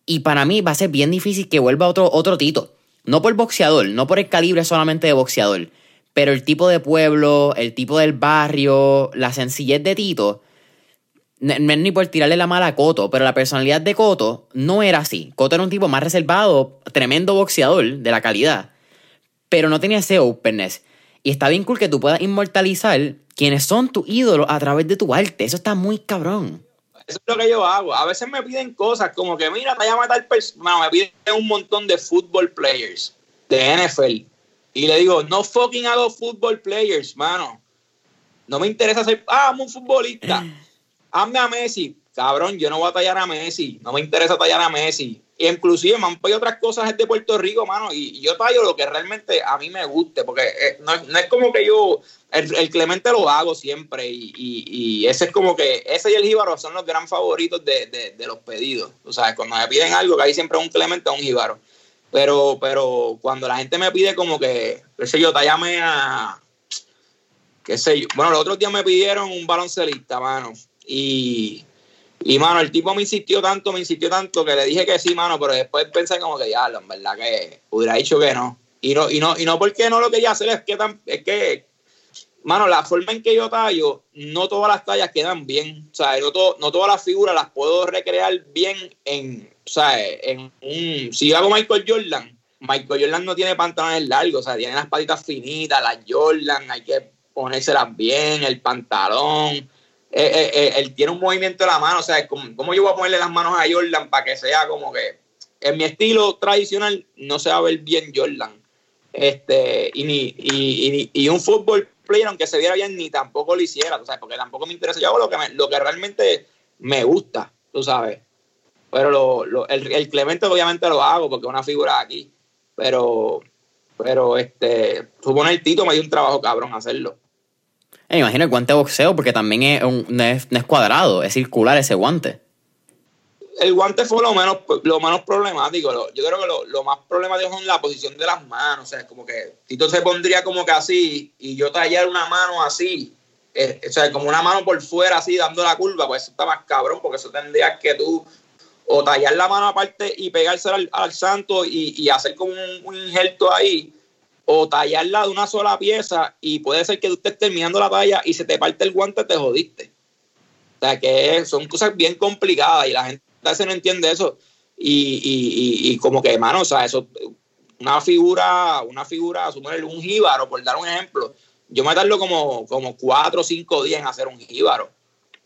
Y para mí va a ser bien difícil que vuelva otro, otro Tito. No por boxeador, no por el calibre solamente de boxeador. Pero el tipo de pueblo, el tipo del barrio, la sencillez de Tito. No es ni por tirarle la mala a Coto, pero la personalidad de Coto no era así. Coto era un tipo más reservado, tremendo boxeador de la calidad, pero no tenía ese openness. Y está bien cool que tú puedas inmortalizar quienes son tus ídolos a través de tu arte. Eso está muy cabrón. Eso es lo que yo hago. A veces me piden cosas como que, mira, te llama tal persona. Me piden un montón de football players de NFL. Y le digo, no fucking hago football players, mano. No me interesa ser, ah, amo un futbolista. Hazme a Messi. Cabrón, yo no voy a tallar a Messi. No me interesa tallar a Messi. Inclusive me han pedido otras cosas de Puerto Rico, mano. Y, yo tallo lo que realmente a mí me guste. Porque eh, no, es- no es como que yo, el, el Clemente lo hago siempre. Y, y- ese es como que, ese y el Jíbaro son los gran favoritos de, de- los pedidos. O sea, cuando me piden algo, que hay siempre un Clemente o un Jíbaro. Pero, pero cuando la gente me pide como que, qué sé yo, tallame a, qué sé yo. Bueno, los otros días me pidieron un baloncelista, mano. Y, y, mano, el tipo me insistió tanto, me insistió tanto que le dije que sí, mano, pero después pensé como que ya, en verdad que hubiera dicho que no. Y no, y no, y no porque no lo quería hacer, es que, tan- es que mano, la forma en que yo tallo, no todas las tallas quedan bien. O sea, no, no todas las figuras las puedo recrear bien en, o sea, en un. Si yo hago Michael Jordan, Michael Jordan no tiene pantalones largos, o sea, tiene las patitas finitas, las Jordan, hay que ponérselas bien, el pantalón. Eh, eh, eh, él tiene un movimiento de la mano, o sea, ¿cómo, yo voy a ponerle las manos a Jordan para que sea como que en mi estilo tradicional no se va a ver bien Jordan? Este, y, ni, y, un fútbol player, aunque se viera bien, ni tampoco lo hiciera, sea, porque tampoco me interesa. Yo hago lo que, lo que realmente me gusta, tú sabes. Pero lo, lo, el, Clemente obviamente lo hago porque es una figura aquí. Pero, pero este, supone el Tito me dio un trabajo cabrón hacerlo. Me imagino el guante de boxeo porque también es no, es, cuadrado, es circular ese guante. El guante fue lo menos, lo menos problemático. yo creo que lo, lo, más problemático es la posición de las manos. O sea, es como que Tito se pondría como que así y yo tallar una mano así. Eh, o sea, como una mano por fuera así dando la curva, pues eso está más cabrón porque eso tendría que tú o tallar la mano aparte y pegársela al, santo y, hacer como un, un, injerto ahí, o tallarla de una sola pieza y puede ser que tú estés terminando la talla y se te parte el guante, te jodiste. O sea, que son cosas bien complicadas y la gente a veces no entiende eso. Y, y, y, como que, hermano, o sea, eso, una figura, una figura, suponer un jíbaro, por dar un ejemplo, yo me tardo como, como cuatro o cinco días en hacer un jíbaro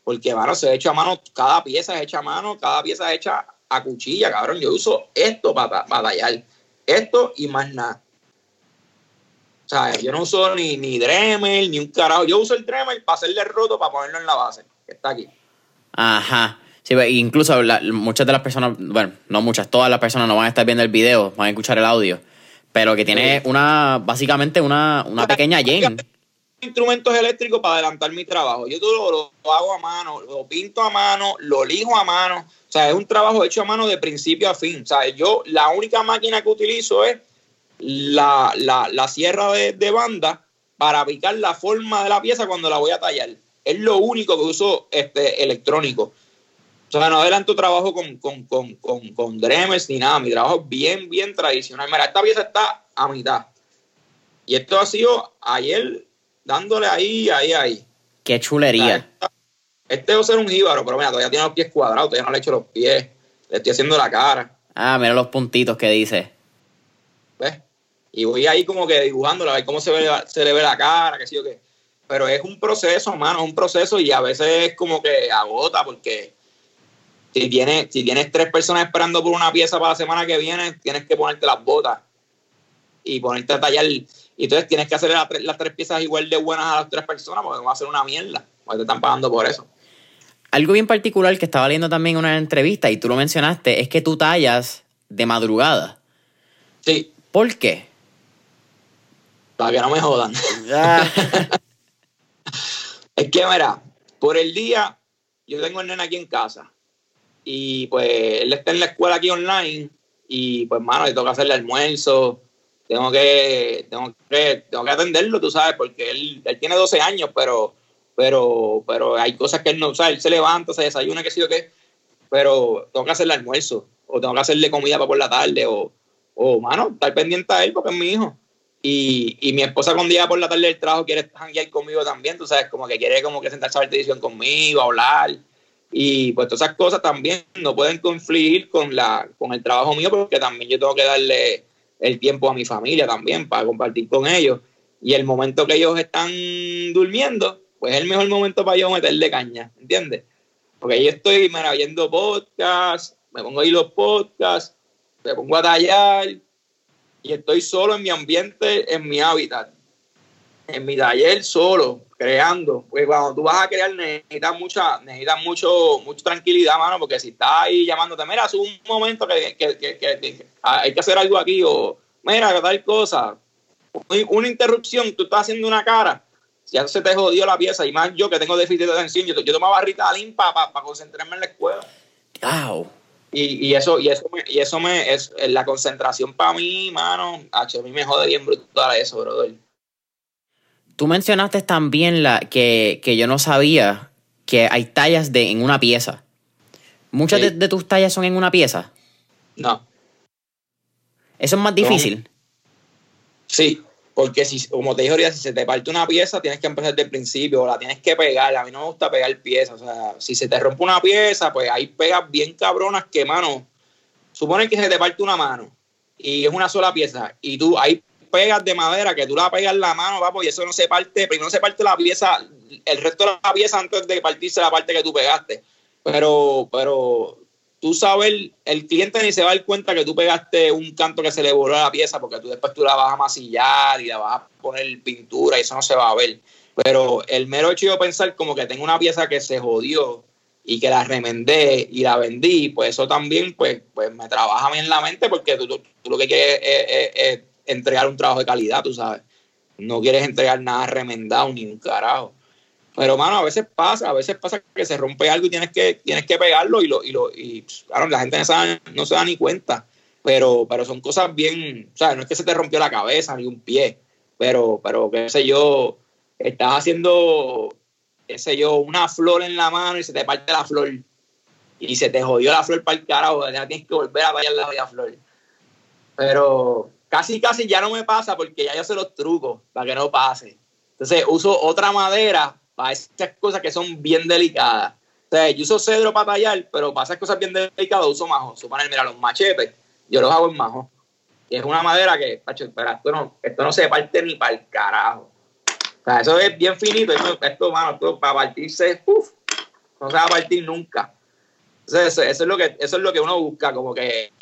porque, mano, se hecho a mano, cada pieza es hecha a mano, cada pieza es hecha a cuchilla, cabrón. Yo uso esto para, para tallar. Esto y más nada. O sea, yo no uso ni, ni Dremel, ni un carajo. Yo uso el Dremel para hacerle roto, para ponerlo en la base, que está aquí. Ajá. Sí, incluso muchas de las personas, bueno, no muchas, todas las personas no van a estar viendo el video, van a escuchar el audio, pero que tiene una, básicamente una, una pequeña Jane instrumentos eléctricos para adelantar mi trabajo. Yo todo lo, hago a mano, lo pinto a mano, lo lijo a mano. O sea, es un trabajo hecho a mano de principio a fin. O sea, yo la única máquina que utilizo es la, sierra de, banda para picar la forma de la pieza cuando la voy a tallar. Es lo único que uso este, electrónico. O sea, no adelanto trabajo con, con, con, con, con Dremels ni nada. Mi trabajo es bien, bien tradicional. Mira, esta pieza está a mitad. Y esto ha sido ayer dándole ahí, ahí, ahí. Qué chulería. Este va a ser un jíbaro, pero mira, todavía tiene los pies cuadrados, todavía no le he hecho los pies. Le estoy haciendo la cara. Ah, mira los puntitos que dice. ¿Ves? Y voy ahí como que dibujándole a ver cómo se, ve, se le ve la cara, qué sé yo qué. Pero es un proceso, hermano, es un proceso y a veces es como que agota porque si tienes, si tienes tres personas esperando por una pieza para la semana que viene, tienes que ponerte las botas y ponerte a tallar y entonces tienes que hacer las tres piezas igual de buenas a las tres personas porque va a ser una mierda. Porque te están pagando por eso. Algo bien particular que estaba leyendo también en una entrevista y tú lo mencionaste es que tú tallas de madrugada. Sí. ¿Por qué? Para que no me jodan. es que, mira, por el día yo tengo el nene aquí en casa. Y pues él está en la escuela aquí online. Y pues, mano, le toca hacerle almuerzo, tengo que, tengo que, tengo que atenderlo, tú sabes, porque él, él tiene 12 años, pero, pero, pero hay cosas que él no sabe, él se levanta, se desayuna, qué sé yo qué, pero tengo que hacerle almuerzo, o tengo que hacerle comida para por la tarde, o, o mano, estar pendiente a él porque es mi hijo. Y, y mi esposa cuando llega por la tarde del trabajo quiere janguear conmigo también, tú sabes, como que quiere como que sentarse a ver televisión conmigo, hablar. Y pues todas esas cosas también no pueden confligir con, la, con el trabajo mío porque también yo tengo que darle el tiempo a mi familia también para compartir con ellos. Y el momento que ellos están durmiendo, pues es el mejor momento para yo meterle caña, ¿entiendes? Porque yo estoy mira, viendo podcasts, me pongo ahí los podcasts, me pongo a tallar y estoy solo en mi ambiente, en mi hábitat, en mi taller solo, creando. Porque cuando tú vas a crear necesitas mucha, necesitas mucho, mucha tranquilidad, mano, porque si estás ahí llamándote, mira, es un momento que, que, que, hay que hacer algo aquí, o mira, tal cosa. Una interrupción, tú estás haciendo una cara, ya se te jodió la pieza, y más yo que tengo déficit de atención, yo, yo tomaba Ritalin para pa, concentrarme en la escuela. Wow. Y, y, eso, y eso me, y eso me es la concentración para mí, mano, a mí me jode bien brutal eso, brother. Tú mencionaste también la, que, yo no sabía que hay tallas de, en una pieza. ¿Muchas de, tus tallas son en una pieza? No. ¿Eso es más difícil? Sí, Porque si, como te dije ahorita, si se te parte una pieza, tienes que empezar desde el principio, la tienes que pegar. A mí no me gusta pegar piezas. O sea, si se te rompe una pieza, pues ahí pegas bien cabronas que, mano, supone que se te parte una mano y es una sola pieza. Y tú ahí pegas de madera, que tú la pegas en la mano, papo, y eso no se parte, primero se parte la pieza, el resto de la pieza antes de partirse la parte que tú pegaste. Pero, pero tú sabes, el cliente ni se va a dar cuenta que tú pegaste un canto que se le voló a la pieza porque tú después tú la vas a masillar y la vas a poner pintura y eso no se va a ver. Pero el mero hecho de pensar como que tengo una pieza que se jodió y que la remendé y la vendí, pues eso también pues, pues me trabaja bien en la mente porque tú, lo que quieres es, entregar un trabajo de calidad, tú sabes. No quieres entregar nada remendado ni un carajo. Pero, mano, a veces pasa, a veces pasa que se rompe algo y tienes que, tienes que pegarlo y, lo, y, lo, y claro, la gente no se, da, ni cuenta. Pero, pero son cosas bien, o sea, no es que se te rompió la cabeza ni un pie, pero, pero qué sé yo, estás haciendo, qué sé yo, una flor en la mano y se te parte la flor y se te jodió la flor para el carajo, ya tienes que volver a tallar la flor. Pero casi, casi ya no me pasa porque ya yo sé los trucos para que no pase. Entonces uso otra madera para esas cosas que son bien delicadas. O sea, yo uso cedro para tallar, pero para esas cosas bien delicadas uso majo. Suponer, mira, los machetes, yo los hago en majo. Y es una madera que, pacho, espera, esto no, esto no se parte ni para el carajo. O sea, eso es bien finito. Esto, mano, esto para partirse, uff, no se va a partir nunca. Entonces, eso, es lo que, eso es lo que uno busca, como que,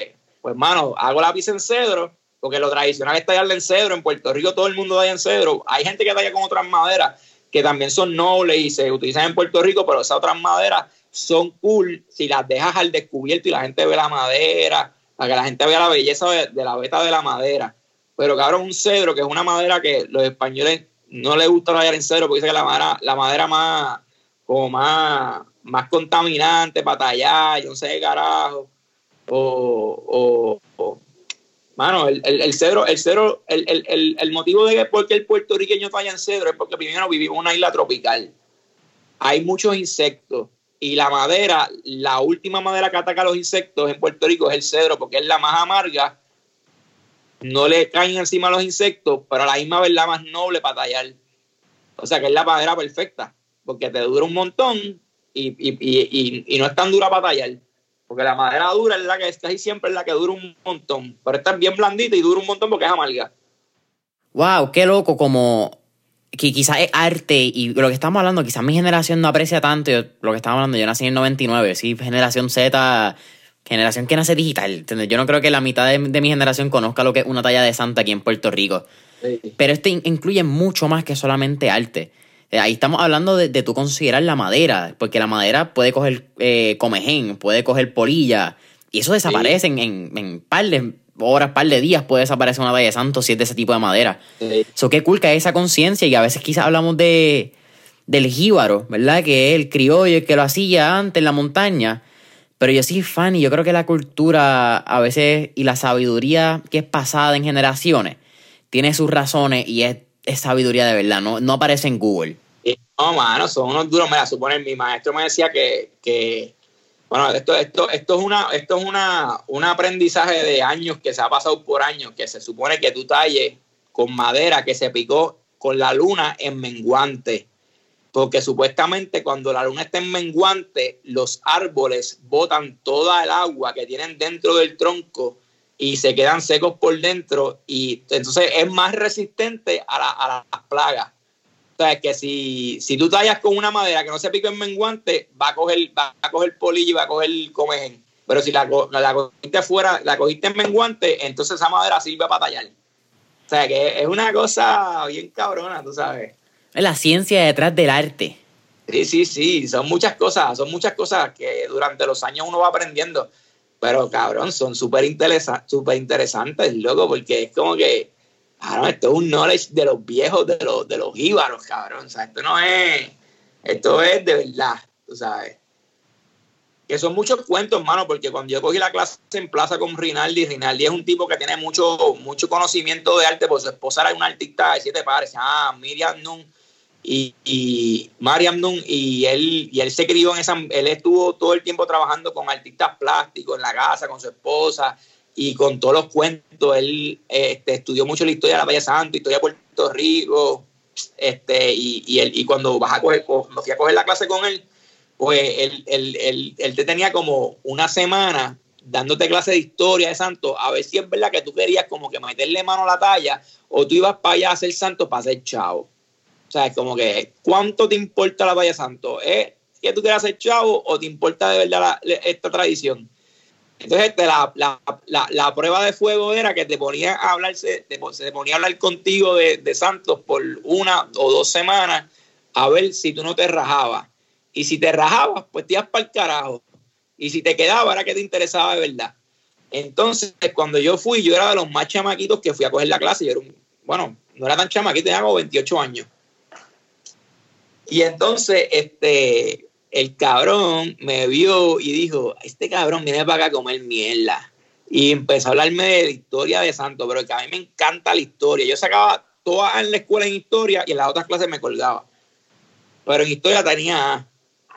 pues, mano, hago la pizza en cedro, porque lo tradicional es tallarle en cedro. En Puerto Rico todo el mundo talla en cedro. Hay gente que talla con otras maderas, que también son nobles y se utilizan en Puerto Rico, pero esas otras maderas son cool si las dejas al descubierto y la gente ve la madera, para que la gente vea la belleza de, la veta de la madera. Pero cabrón, un cedro, que es una madera que los españoles no les gusta tallar en cedro, porque dicen que la madera, la madera más, como más, más contaminante para tallar, yo no sé qué carajo. o, Mano, el, el, cedro, el cedro, el, el, motivo de que porque el puertorriqueño falla en cedro es porque primero vivimos en una isla tropical. Hay muchos insectos y la madera, la última madera que ataca a los insectos en Puerto Rico es el cedro porque es la más amarga. No le caen encima a los insectos, pero la misma vez la más noble para tallar. O sea que es la madera perfecta porque te dura un montón y, y, y, y no es tan dura para tallar. Porque la madera dura es la que está ahí siempre es la que dura un montón. Pero esta es bien blandita y dura un montón porque es amarga. Wow, qué loco como que quizás es arte y lo que estamos hablando, quizás mi generación no aprecia tanto lo que estamos hablando. Yo nací en el 99, sí, generación Z, generación que nace digital. Yo no creo que la mitad de, mi generación conozca lo que es una talla de santa aquí en Puerto Rico. Pero este incluye mucho más que solamente arte. Eh, ahí estamos hablando de, de tú considerar la madera, porque la madera puede coger eh, comején, puede coger polilla, y eso desaparece en, en, par de horas, par de días, puede desaparecer una talla de santo si es de ese tipo de madera. Eso qué cool que hay esa conciencia, y a veces quizás hablamos de del jíbaro, ¿verdad? Que es el criollo que lo hacía antes en la montaña. Pero yo sí fan y yo creo que la cultura a veces y la sabiduría que es pasada en generaciones tiene sus razones y es sabiduría de verdad, no, no aparece en Google. No, mano, son unos duros. Mira, suponer, mi maestro me decía que, que bueno, esto, esto, esto es una, esto es una, un aprendizaje de años que se ha pasado por años, que se supone que tú talles con madera que se picó con la luna en menguante. Porque supuestamente cuando la luna está en menguante, los árboles botan toda el agua que tienen dentro del tronco y se quedan secos por dentro y entonces es más resistente a, la, las plagas. O sea, que si, si tú tallas con una madera que no se pica en menguante, va a coger, va a coger polillo y va a coger comején. Pero si la, la cogiste fuera, la cogiste en menguante, entonces esa madera sirve para tallar. O sea, que es una cosa bien cabrona, tú sabes. Es la ciencia detrás del arte. Sí, sí, sí, son muchas cosas, son muchas cosas que durante los años uno va aprendiendo. Pero cabrón, son súper super interesantes, loco, porque es como que, cabrón, esto es un knowledge de los viejos, de los, de los íbaros, cabrón. O sea, esto no es, esto es de verdad, tú sabes. Que son muchos cuentos, hermano, porque cuando yo cogí la clase en plaza con Rinaldi, Rinaldi es un tipo que tiene mucho, mucho conocimiento de arte, porque su esposa era una artista de siete pares, ah, Miriam Nun y, Mariam Nun, y él, y él se crió en esa, él estuvo todo el tiempo trabajando con artistas plásticos en la casa, con su esposa, y con todos los cuentos, él este, estudió mucho la historia de la Valle Santo, historia de Puerto Rico, este, y, y, él, y cuando vas a coger, cuando fui a coger la clase con él, pues él, él, él, él te tenía como una semana dándote clase de historia de santo, a ver si es verdad que tú querías como que meterle mano a la talla o tú ibas para allá a ser santo para ser chavo. O sea, es como que, ¿cuánto te importa la talla santo? ¿Es que tú quieras ser chavo o te importa de verdad esta tradición? Entonces, este, la, la, la, la, prueba de fuego era que te ponía a hablarse, te, se ponía a hablar contigo de, de Santos por una o dos semanas a ver si tú no te rajabas. Y si te rajabas, pues te ibas para el carajo. Y si te quedaba, era que te interesaba de verdad. Entonces, cuando yo fui, yo era de los más chamaquitos que fui a coger la clase. Yo era un, bueno, no era tan chamaquito, tenía como 28 años. Y entonces, este, el cabrón me vio y dijo, este cabrón viene para acá a comer mierda. Y empezó a hablarme de la historia de Santo, pero que a mí me encanta la historia. Yo sacaba toda en la escuela en historia y en las otras clases me colgaba. Pero en historia tenía,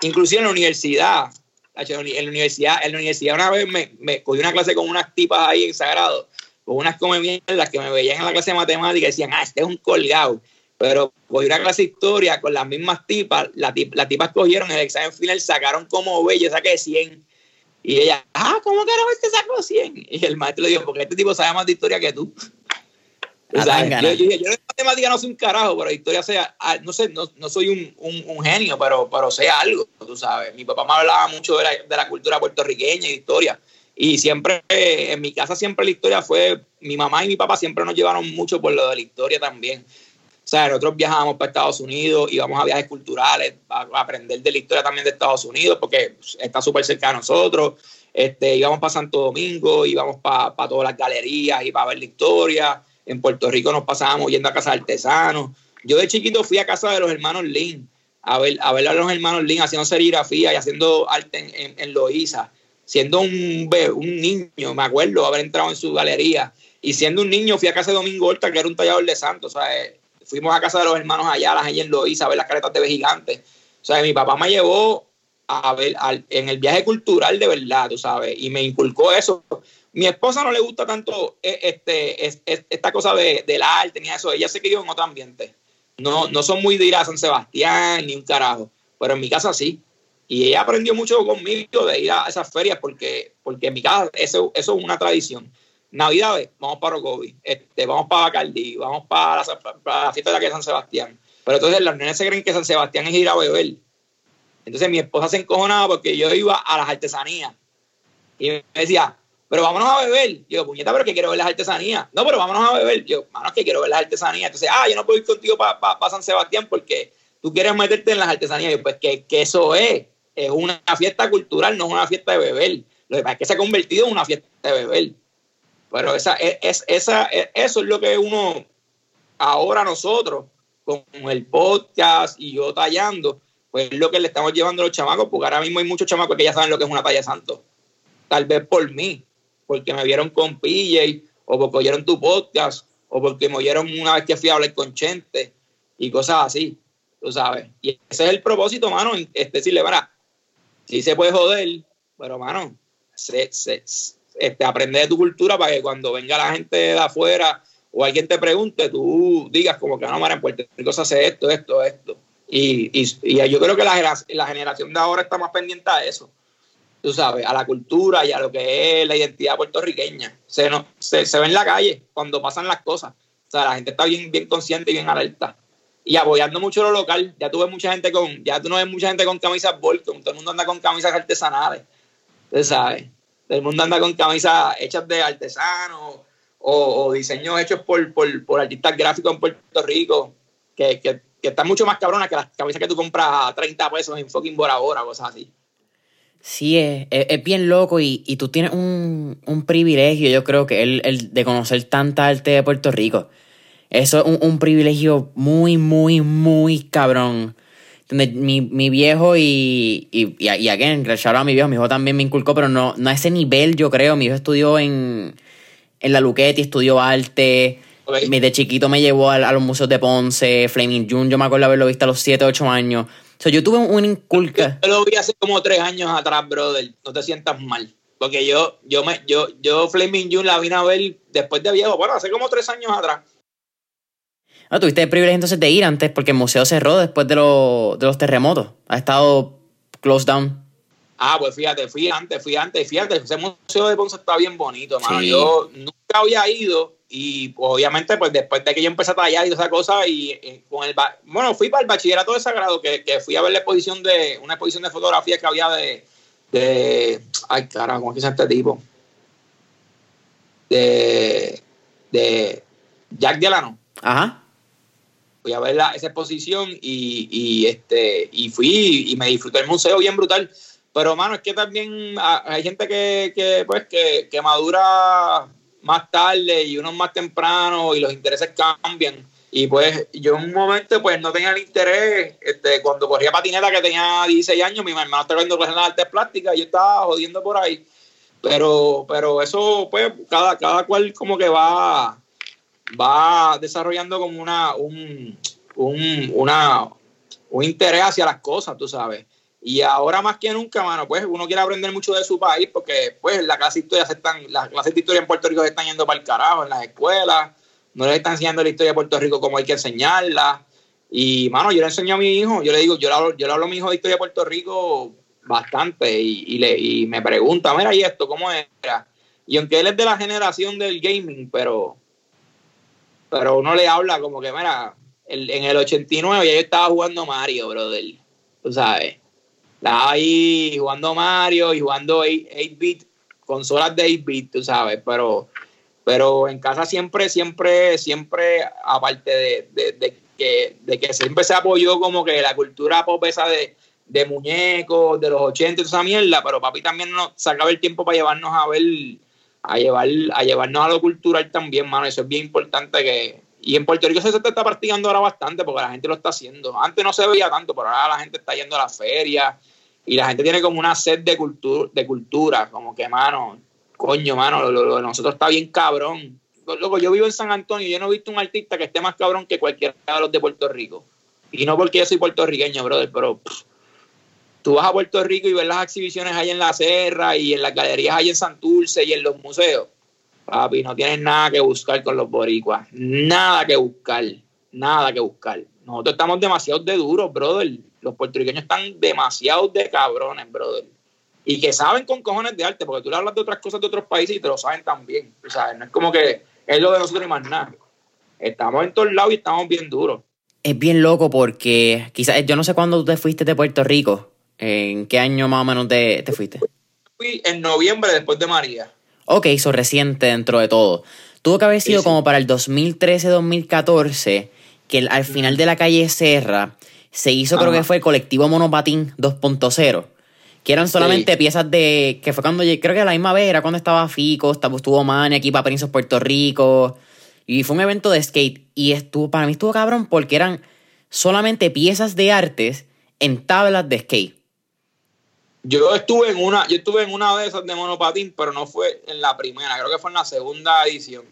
inclusive en la universidad, en la universidad, en la universidad una vez me, cogí una clase con unas tipas ahí en Sagrado, con unas come mierdas que me veían en la clase de matemática y decían, ah, este es un colgado pero cogí una clase de historia con las mismas tipas, las tipas cogieron el examen final, sacaron como B, yo saqué 100. Y ella, ah, ¿cómo que este sacó 100? Y el maestro le dijo, porque este tipo sabe más de historia que tú. O sea, yo, yo, yo, en matemática no soy un carajo, pero historia sea, ah, no sé, no, no soy un, un, un, genio, pero, pero sé algo, tú sabes. Mi papá me hablaba mucho de la, de la cultura puertorriqueña y de historia. Y siempre, en mi casa siempre la historia fue, mi mamá y mi papá siempre nos llevaron mucho por lo de la historia también. O sea, nosotros viajábamos para Estados Unidos, íbamos a viajes culturales, a, aprender de la historia también de Estados Unidos, porque está súper cerca de nosotros. Este, íbamos para Santo Domingo, íbamos para, para todas las galerías y para ver la historia. En Puerto Rico nos pasábamos yendo a casa de artesanos. Yo de chiquito fui a casa de los hermanos Lin, a ver a, ver a los hermanos Lin haciendo serigrafía y haciendo arte en, Loíza. Siendo un, un niño, me acuerdo haber entrado en su galería. Y siendo un niño fui a casa de Domingo Horta, que era un tallador de santos. O sea, fuimos a casa de los hermanos allá, las en Loíza, a ver las caretas de gigantes. O sea, mi papá me llevó a ver al, en el viaje cultural de verdad, tú sabes, y me inculcó eso. Mi esposa no le gusta tanto eh, este, esta cosa de, del arte ni eso. Ella se crió en otro ambiente. No, no son muy de ir a San Sebastián ni un carajo, pero en mi casa sí. Y ella aprendió mucho conmigo de ir a esas ferias porque, porque en mi casa eso, eso es una tradición. Navidades, vamos para Rocovi, este, vamos para Bacardí, vamos para la, fiesta de San Sebastián. Pero entonces las nenas se creen que San Sebastián es ir a beber. Entonces mi esposa se encojonaba porque yo iba a las artesanías. Y me decía, pero vámonos a beber. Yo, puñeta, pero que quiero ver las artesanías. No, pero vámonos a beber. Yo, mano, que quiero ver las artesanías. Entonces, ah, yo no puedo ir contigo para pa, San Sebastián porque tú quieres meterte en las artesanías. Yo, pues que, que eso es. Es una fiesta cultural, no es una fiesta de beber. Lo que pasa es que se ha convertido en una fiesta de beber. Pero esa, es, esa, eso es lo que uno, ahora nosotros, con el podcast y yo tallando, pues es lo que le estamos llevando a los chamacos, porque ahora mismo hay muchos chamacos que ya saben lo que es una talla santo. Tal vez por mí, porque me vieron con PJ, o porque oyeron tu podcast, o porque me oyeron una vez que fui a hablar con Chente, y cosas así, tú sabes. Y ese es el propósito, mano, es decirle, para, sí se puede joder, pero, mano, se, se, este, aprender de tu cultura para que cuando venga la gente de afuera o alguien te pregunte, tú digas como que no, Mara, en Puerto Rico se hace esto, esto, esto. Y, y, y, yo creo que la, la generación de ahora está más pendiente a eso, tú sabes, a la cultura y a lo que es la identidad puertorriqueña. Se, no, se, se ve en la calle cuando pasan las cosas. O sea, la gente está bien, bien consciente y bien alerta. Y apoyando mucho lo local. Ya tuve mucha gente con, ya tú no ves mucha gente con camisas Bolton, todo el mundo anda con camisas artesanales. Tú sabes el mundo anda con camisas hechas de artesanos o, diseños hechos por, por, por, artistas gráficos en Puerto Rico, que, que, que, están mucho más cabronas que las camisas que tú compras a 30 pesos en fucking Bora Bora, cosas así. Sí, es, es, es bien loco y, y, tú tienes un, un privilegio, yo creo que el, el de conocer tanta arte de Puerto Rico. Eso es un, un privilegio muy, muy, muy cabrón mi, mi viejo y, y, y, y again, a mi viejo, mi hijo también me inculcó, pero no, no a ese nivel, yo creo. Mi hijo estudió en, en la Luquetti, estudió arte. Okay. De chiquito me llevó a, a, los museos de Ponce, Flaming June, yo me acuerdo haberlo visto a los 7, 8 años. O sea, yo tuve un inculca. Yo lo vi hace como 3 años atrás, brother. No te sientas mal. Porque yo, yo me, yo, yo Flaming June la vine a ver después de viejo, bueno, hace como tres años atrás. No, tuviste el privilegio entonces de ir antes porque el museo cerró después de, lo, de los terremotos. Ha estado closed down. Ah, pues fíjate, fui antes, fui antes, fíjate, ese museo de Ponce está bien bonito, mano. Yo nunca había ido y pues, obviamente pues después de que yo empecé a tallar y toda esa cosa y, con el bueno fui para el bachillerato de sagrado que, que, fui a ver la exposición de una exposición de fotografía que había de, de ay carajo cómo es que se este tipo de de Jack Delano ajá fui a ver la, esa exposición y, y este y fui y me disfruté el museo bien brutal pero mano es que también hay gente que, que pues que, que madura más tarde y unos más temprano y los intereses cambian. Y pues yo en un momento pues no tenía el interés, este, cuando corría patineta que tenía 16 años, mi hermano estaba viendo clases de artes plásticas y yo estaba jodiendo por ahí. Pero, pero eso pues cada, cada cual como que va, va desarrollando como una, un, un, una, un interés hacia las cosas, tú sabes. Y ahora más que nunca, mano, pues uno quiere aprender mucho de su país porque pues la clase de historia se están, las clases de historia en Puerto Rico se están yendo para el carajo en las escuelas, no les están enseñando la historia de Puerto Rico como hay que enseñarla. Y mano, yo le enseño a mi hijo, yo le digo, yo le hablo, yo le hablo a mi hijo de historia de Puerto Rico bastante y, le, y me pregunta, mira, ¿y esto cómo era? Y aunque él es de la generación del gaming, pero, pero uno le habla como que, mira, en el 89 ya yo estaba jugando Mario, brother, tú sabes. Estaba ahí jugando Mario y jugando 8-bit, consolas de 8-bit, tú sabes, pero, pero en casa siempre, siempre, siempre, aparte de, que, de que siempre se apoyó como que la cultura pop esa de, de muñecos, de los 80 y esa mierda, pero papi también nos sacaba el tiempo para llevarnos a ver, a llevar, a llevarnos a lo cultural también, mano, eso es bien importante que, y en Puerto Rico se está practicando ahora bastante porque la gente lo está haciendo. Antes no se veía tanto, pero ahora la gente está yendo a la feria y la gente tiene como una sed de, cultura de cultura, como que, mano, coño, mano, lo, de nosotros está bien cabrón. Loco, yo vivo en San Antonio y yo no he visto un artista que esté más cabrón que cualquiera de los de Puerto Rico. Y no porque yo soy puertorriqueño, brother, pero tú vas a Puerto Rico y ves las exhibiciones ahí en la Serra y en las galerías ahí en Santurce y en los museos. Papi, no tienes nada que buscar con los boricuas. Nada que buscar. Nada que buscar. Nosotros estamos demasiado de duros, brother. Los puertorriqueños están demasiado de cabrones, brother. Y que saben con cojones de arte, porque tú le hablas de otras cosas de otros países y te lo saben también. O sea, no es como que es lo de nosotros y más nada. Estamos en todos lados y estamos bien duros. Es bien loco porque quizás, yo no sé cuándo tú te fuiste de Puerto Rico. ¿En qué año más o menos te, fuiste? Fui en noviembre después de María. Ok, eso reciente dentro de todo. Tuvo que haber sido como para el 2013-2014 que al final de la calle Serra se hizo, creo que fue el colectivo Monopatín 2.0. Que eran solamente piezas de. Que fue cuando. Creo que a la misma vez era cuando estaba Fico, estuvo Mani aquí para Princes Puerto Rico. Y fue un evento de skate. Y estuvo, para mí estuvo cabrón porque eran solamente piezas de artes en tablas de skate. Yo estuve en una, yo estuve en una de esas de monopatín, pero no fue en la primera, creo que fue en la segunda edición.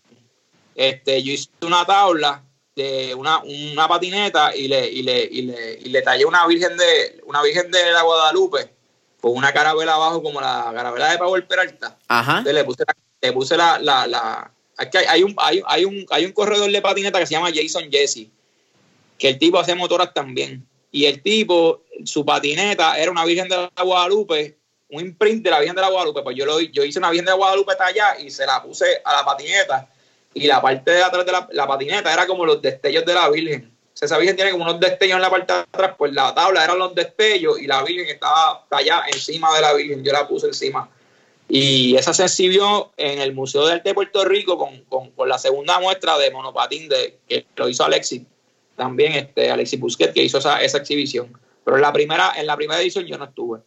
Este, yo hice una tabla de una, una patineta y le, y le, y le, y le tallé una virgen de una virgen de la Guadalupe con una carabela abajo como la carabela de Power Peralta. Ajá. Entonces le puse la, le puse la, la, la hay, un, hay, hay, un, hay un corredor de patineta que se llama Jason Jesse, que el tipo hace motoras también. Y el tipo, su patineta era una Virgen de la Guadalupe, un imprint de la Virgen de la Guadalupe. Pues yo, lo, yo hice una Virgen de la Guadalupe tallada y se la puse a la patineta y la parte de atrás de la, patineta era como los destellos de la Virgen. esa Virgen tiene como unos destellos en la parte de atrás, pues la tabla eran los destellos y la Virgen estaba allá encima de la Virgen, yo la puse encima. Y esa se exhibió en el Museo de Arte de Puerto Rico con, con, la segunda muestra de monopatín de, que lo hizo Alexis, también este, Alexis Busquets, que hizo esa, esa exhibición. Pero en la primera, en la primera edición yo no estuve.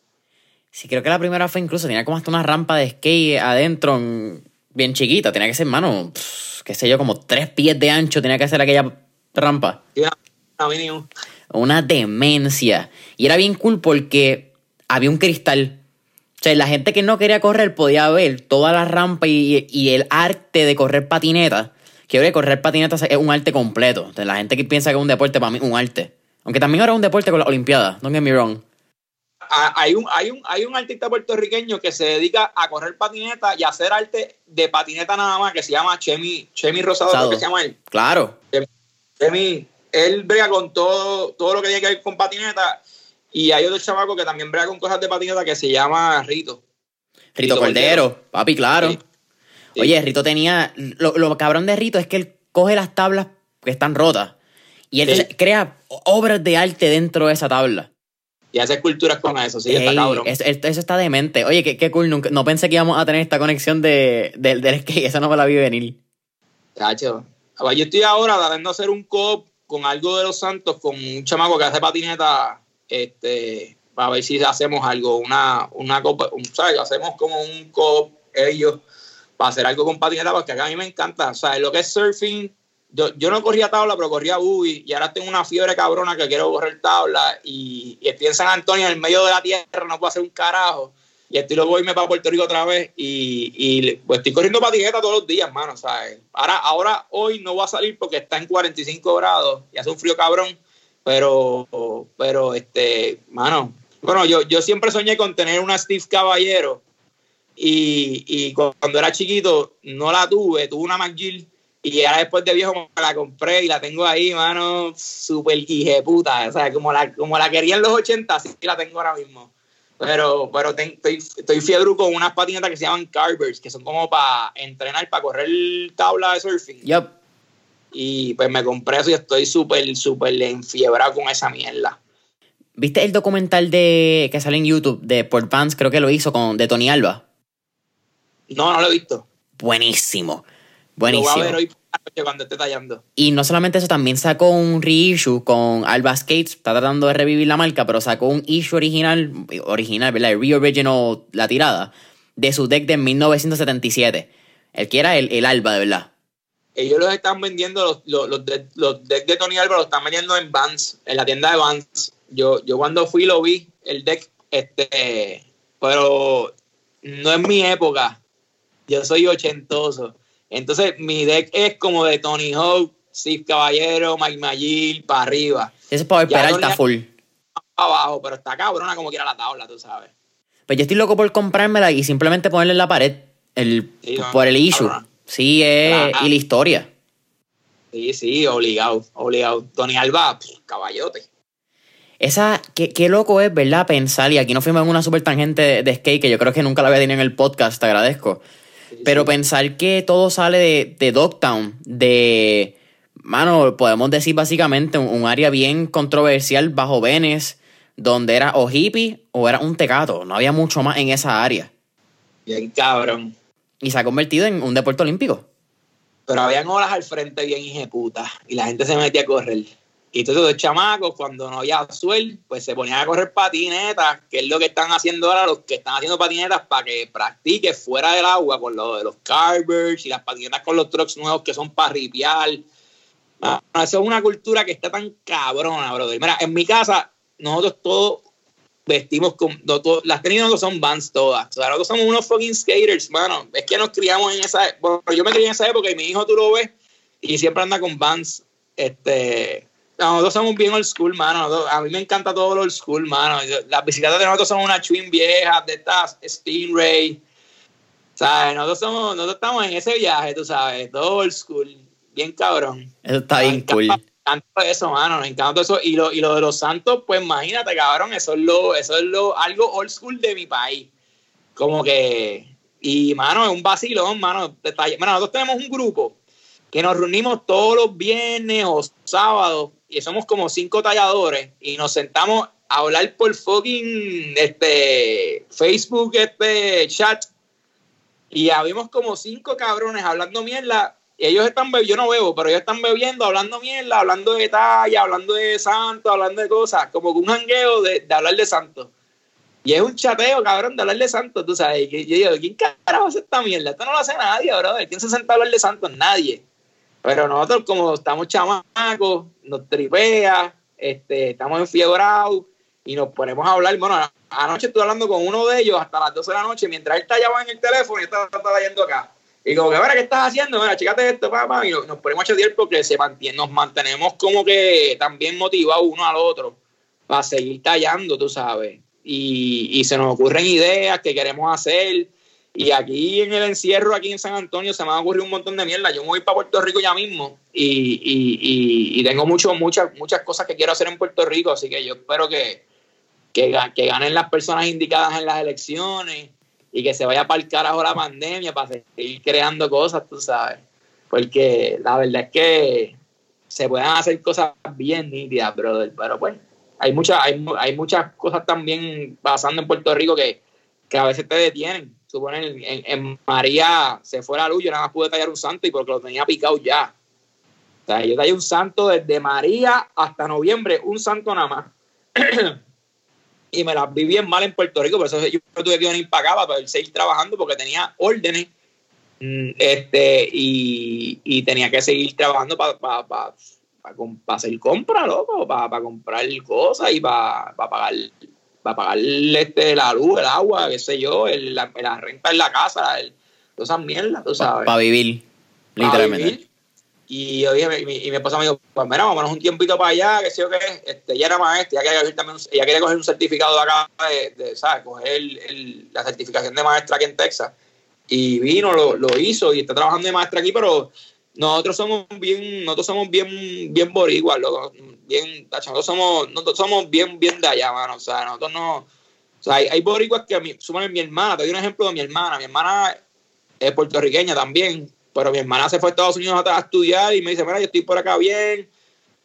Sí, creo que la primera fue incluso, tenía como hasta una rampa de skate adentro, bien chiquita, tenía que ser, mano, qué sé yo, como tres pies de ancho tenía que hacer aquella rampa. Una demencia. Y era bien cool porque había un cristal. O sea, la gente que no quería correr podía ver toda la rampa y, el arte de correr patineta. Que de correr patineta es un arte completo. La gente que piensa que es un deporte, para mí un arte. Aunque también ahora es un deporte con las Olimpiadas, don't get me wrong. hay un, hay, un, hay un artista puertorriqueño que se dedica a correr patineta y a hacer arte de patineta nada más, que se llama Chemi, Chemi Rosado, que se llama él. Claro. Chemi, él brega con todo, todo lo que tiene que ver con patineta. Y hay otro chamaco que también brega con cosas de patineta que se llama Rito. Rito, Cordero, papi, claro. Oye, Rito tenía. Lo, lo, cabrón de Rito es que él coge las tablas que están rotas y él crea obras de arte dentro de esa tabla y hace esculturas con eso, sí, está cabrón. Eso, está demente. Oye, qué, qué cool, no pensé que íbamos a tener esta conexión de, del skate, eso no me la vi venir. Cacho, yo estoy ahora tratando de hacer un cop con algo de los Santos, con un chamaco que hace patineta, este, para ver si hacemos algo, una, una copa, un, ¿sabes? Hacemos como un cop ellos para hacer algo con patineta, porque acá a mí me encanta, o sea, lo que es surfing, yo, no corría tabla, pero corría buggy y ahora tengo una fiebre cabrona que quiero correr tabla y, estoy en San Antonio, en el medio de la tierra, no puedo hacer un carajo. Y estoy luego irme para Puerto Rico otra vez y, pues estoy corriendo patineta todos los días, mano, ¿sabes? Ahora, ahora hoy no voy a salir porque está en 45 grados y hace un frío cabrón, pero, pero, este, mano, bueno, yo, yo siempre soñé con tener una Steve Caballero y, y cuando era chiquito no la tuve, tuve una McGill y ahora después de viejo me la compré y la tengo ahí, mano, súper puta. O sea, como la, como la quería en los 80, así la tengo ahora mismo. Pero, pero estoy, estoy fiebre con unas patinetas que se llaman Carvers, que son como para entrenar, para correr tabla de surfing. Yep. Y pues me compré eso y estoy súper, súper enfiebrado con esa mierda. ¿Viste el documental de que sale en YouTube de Port Vance? Creo que lo hizo con de Tony Alba. No, no lo he visto. Buenísimo. Buenísimo. Lo voy a ver hoy cuando esté tallando. Y no solamente eso, también sacó un reissue con Alba Skates. Está tratando de revivir la marca, pero sacó un issue original, original, ¿verdad? El re-original, la tirada, de su deck de 1977. El que era el, el Alba, de verdad. Ellos los están vendiendo, los, los, los, decks de Tony Alba los están vendiendo en Vans, en la tienda de Vans. Yo, yo cuando fui lo vi, el deck, este, pero no es mi época. Yo soy ochentoso. Entonces, mi deck es como de Tony Hawk, Steve Caballero, Mike Magill, para arriba. Ese es para esperar está full. Abajo, pero está cabrona como quiera la tabla, tú sabes. Pues yo estoy loco por comprármela y simplemente ponerle en la pared el, por el issue. Sí, es, y la historia. Sí, sí, obligado, obligado. Tony Alba, caballote. Esa, qué, qué, loco es, ¿verdad? Pensar, y aquí no fuimos en una super tangente de, de, skate, que yo creo que nunca la había tenido en el podcast, te agradezco. Pero pensar que todo sale de, de Dogtown, de, mano, podemos decir básicamente un, área bien controversial bajo Venes, donde era o hippie o era un tecato. No había mucho más en esa área. Bien cabrón. Y se ha convertido en un deporte olímpico. Pero habían olas al frente bien hijeputas y la gente se metía a correr. Y todos los chamacos, cuando no había suel, pues se ponían a correr patinetas, que es lo que están haciendo ahora los que están haciendo patinetas para que practique fuera del agua con lo de los carvers y las patinetas con los trucks nuevos que son para ripiar. Ah, eso es una cultura que está tan cabrona, brother. Mira, en mi casa, nosotros todos vestimos con. las tenis no son vans todas. O sea, nosotros somos unos fucking skaters, mano. Es que nos criamos en esa. Bueno, yo me crié en esa época y mi hijo tú lo ves y siempre anda con vans. Este nosotros somos bien old school, mano. A mí me encanta todo lo old school, mano. Las bicicletas de nosotros son una twin vieja, de estas Stingray. ¿Sabes? Nosotros, somos, nosotros estamos en ese viaje, tú sabes, todo old school. Bien cabrón. Eso está bien cool. Me encanta eso, mano. Me encanta eso. Y lo, y lo de los santos, pues imagínate, cabrón. Eso es lo, eso es lo, algo old school de mi país. Como que. Y, mano, es un vacilón, mano. Bueno, nosotros tenemos un grupo que nos reunimos todos los viernes o sábados y somos como cinco talladores y nos sentamos a hablar por fucking este Facebook, este chat y habíamos como cinco cabrones hablando mierda. Y ellos están bebiendo, yo no bebo, pero ellos están bebiendo, hablando mierda, hablando de talla, hablando de santo, hablando de cosas, como un jangueo de, hablar de santo. Y es un chateo, cabrón, de hablar de santo, tú sabes. Y yo digo, ¿quién carajo hace esta mierda? Esto no lo hace nadie, brother. ¿Quién se senta a hablar de santo? Nadie. Pero nosotros, como estamos chamacos, nos tripea, este, estamos enfiebrados y nos ponemos a hablar. Bueno, anoche estuve hablando con uno de ellos hasta las 12 de la noche, mientras él está llamando en el teléfono y está, está yendo acá. Y como que, ¿qué estás haciendo? Mira, chécate esto, papá. Y nos, ponemos a chatear porque se mantiene, nos mantenemos como que también motivados uno al otro para seguir tallando, tú sabes. y, y se nos ocurren ideas que queremos hacer. Y aquí en el encierro, aquí en San Antonio, se me ha ocurrido un montón de mierda. Yo me voy para Puerto Rico ya mismo y, y, tengo mucho, muchas, muchas cosas que quiero hacer en Puerto Rico, así que yo espero que, que, ganen las personas indicadas en las elecciones y que se vaya para el carajo la pandemia para seguir creando cosas, tú sabes. Porque la verdad es que se pueden hacer cosas bien nítidas, brother, pero pues hay muchas, hay, hay muchas cosas también pasando en Puerto Rico que, que a veces te detienen suponen, en, en, María se fue la luz, yo nada más pude tallar un santo y porque lo tenía picado ya. O sea, yo tallé un santo desde María hasta noviembre, un santo nada más. y me las vi bien mal en Puerto Rico, por eso yo tuve que venir para acá para seguir trabajando porque tenía órdenes mm, este, y, y tenía que seguir trabajando para pa, pa, pa, hacer compras, loco, para comprar cosas y para pagar para pagar este, la luz, el agua, qué sé yo, el, la, renta en la casa, el, todas esas mierdas, tú sabes. Para vivir, literalmente. Y, oye, mi, mi, mi, esposa me dijo, pues mira, vámonos un tiempito para allá, qué sé yo qué, este, ella era maestra, ella quería coger, también, ella quería coger un certificado de acá, de, de ¿sabes? Coger el, la certificación de maestra aquí en Texas. Y vino, lo, lo hizo y está trabajando de maestra aquí, pero nosotros somos bien, nosotros somos bien, bien boricuas, loco, bien, nosotros somos, nosotros somos bien, bien de allá, mano, o sea, nosotros no, o sea, hay, hay boricuas que a mí, suman mi hermana, te doy un ejemplo de mi hermana, mi hermana es puertorriqueña también, pero mi hermana se fue a Estados Unidos a, estudiar y me dice, mira, yo estoy por acá bien,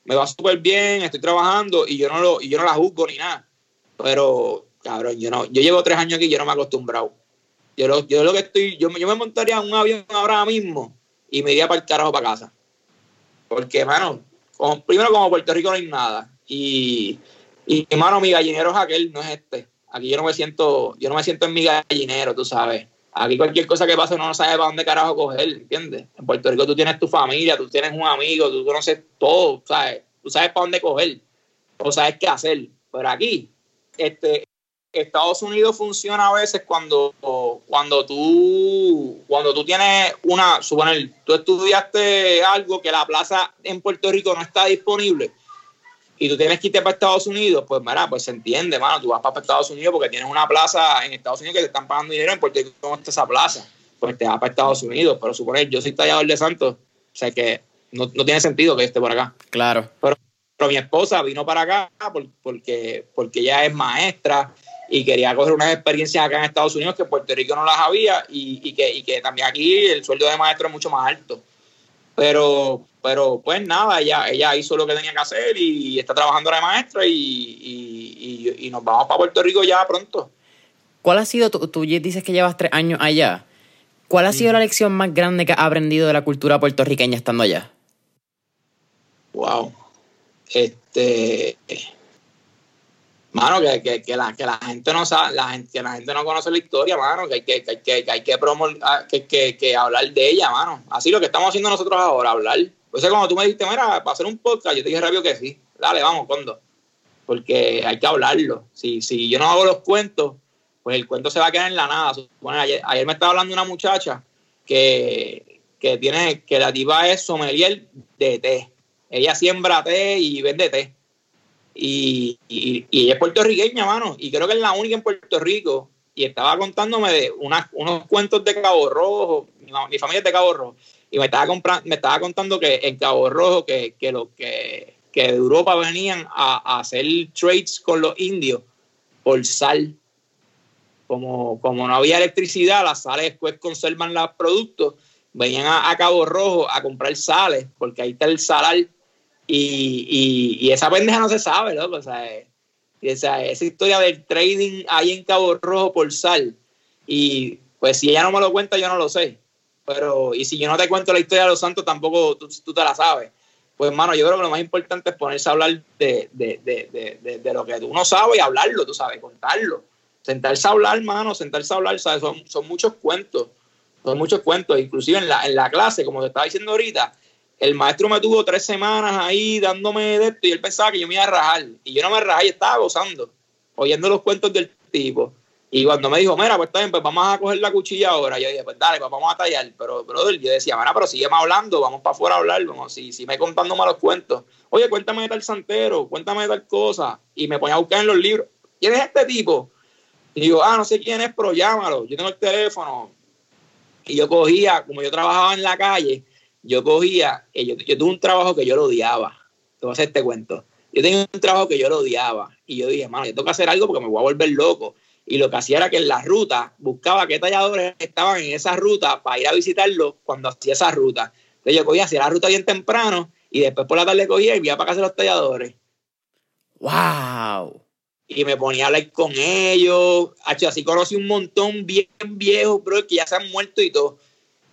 me va súper bien, estoy trabajando y yo no lo, y yo no la juzgo ni nada, pero, cabrón, yo no, yo llevo tres años aquí y yo no me he acostumbrado. Yo lo, yo lo que estoy, yo, yo me montaría en un avión ahora mismo y me iría para el carajo para casa. Porque, hermano, primero como Puerto Rico no hay nada. Y, y hermano, mi gallinero es aquel, no es este. Aquí yo no me siento, yo no me siento en mi gallinero, tú sabes. Aquí cualquier cosa que pase uno no sabe para dónde carajo coger, ¿entiendes? En Puerto Rico tú tienes tu familia, tú tienes un amigo, tú conoces todo, ¿sabes? Tú sabes para dónde coger, o sabes qué hacer. Pero aquí, este, Estados Unidos funciona a veces cuando, cuando tú cuando tú tienes una, suponer, tú estudiaste algo que la plaza en Puerto Rico no está disponible y tú tienes que irte para Estados Unidos, pues mira, pues se entiende, mano, tú vas para Estados Unidos porque tienes una plaza en Estados Unidos que te están pagando dinero en Puerto Rico no está esa plaza, pues te vas para Estados Unidos, pero suponer, yo soy tallador de Santos, o sea que no, no tiene sentido que yo esté por acá. Claro. Pero, pero mi esposa vino para acá porque, porque ella es maestra y quería coger unas experiencias acá en Estados Unidos que Puerto Rico no las había y, y, que, y que también aquí el sueldo de maestro es mucho más alto. Pero, pero pues nada, ella, ella hizo lo que tenía que hacer y está trabajando de maestra y, y, y nos vamos para Puerto Rico ya pronto. ¿Cuál ha sido, tú, tú dices que llevas tres años allá, ¿cuál ha sido la lección más grande que has aprendido de la cultura puertorriqueña estando allá? Wow. Este Mano, que, que, que, la, que la gente no sabe, la gente, que la gente no conoce la historia, mano, que hay que, que, que, hay que, ah, que, que, que, hablar de ella, mano. Así lo que estamos haciendo nosotros ahora, hablar. Pues cuando tú me dijiste, mira, para hacer un podcast, yo te dije rápido que sí. Dale, vamos, cuando. Porque hay que hablarlo. Si, si yo no hago los cuentos, pues el cuento se va a quedar en la nada. Ayer, ayer me estaba hablando una muchacha que, que tiene, que la diva es sommelier de té. Ella siembra té y vende té y, ella es puertorriqueña, mano, y creo que es la única en Puerto Rico. Y estaba contándome de unos cuentos de Cabo Rojo, mi, familia es de Cabo Rojo, y me estaba, me estaba contando que en Cabo Rojo, que, que, lo, que, que de Europa venían a, hacer trades con los indios por sal. Como, como no había electricidad, las sales después conservan los productos, venían a Cabo Rojo a comprar sales, porque ahí está el salar y, y, esa pendeja no se sabe, ¿no? O sea, esa, esa historia del trading ahí en Cabo Rojo por sal. Y pues si ella no me lo cuenta, yo no lo sé. Pero, y si yo no te cuento la historia de los santos, tampoco tú, tú te la sabes. Pues, hermano, yo creo que lo más importante es ponerse a hablar de, de, de, de, lo que tú no sabes y hablarlo, tú sabes, contarlo. Sentarse a hablar, hermano, sentarse a hablar, ¿sabes? Son, son muchos cuentos. Son muchos cuentos. Inclusive en la, en la clase, como te estaba diciendo ahorita, el maestro me tuvo tres semanas ahí dándome de esto y él pensaba que yo me iba a rajar. Y yo no me rajé y estaba gozando, oyendo los cuentos del tipo. Y cuando me dijo, mira, pues bien, pues vamos a coger la cuchilla ahora. Yo dije, pues dale, pues vamos a tallar. Pero, brother, yo decía, mira, pero sígueme hablando, vamos para afuera a hablar. Vamos, si, si me contando malos cuentos. Oye, cuéntame de tal santero, cuéntame de tal cosa. Y me ponía a buscar en los libros. ¿quién es este tipo? Y digo, ah, no sé quién es, pero llámalo, yo tengo el teléfono. Y yo cogía, como yo trabajaba en la calle, yo cogía, eh, yo, yo tuve un trabajo que yo lo odiaba. Te voy a hacer este cuento. Yo tenía un trabajo que yo lo odiaba. Y yo dije, mano, yo tengo que hacer algo porque me voy a volver loco. Y lo que hacía era que en la ruta buscaba qué talladores estaban en esa ruta para ir a visitarlo cuando hacía esa ruta. Entonces yo cogía, hacía la ruta bien temprano y después por la tarde cogía y iba para casa de los talladores. ¡Wow! Y me ponía a hablar con ellos. Así conocí un montón bien viejos, bro, que ya se han muerto y todo.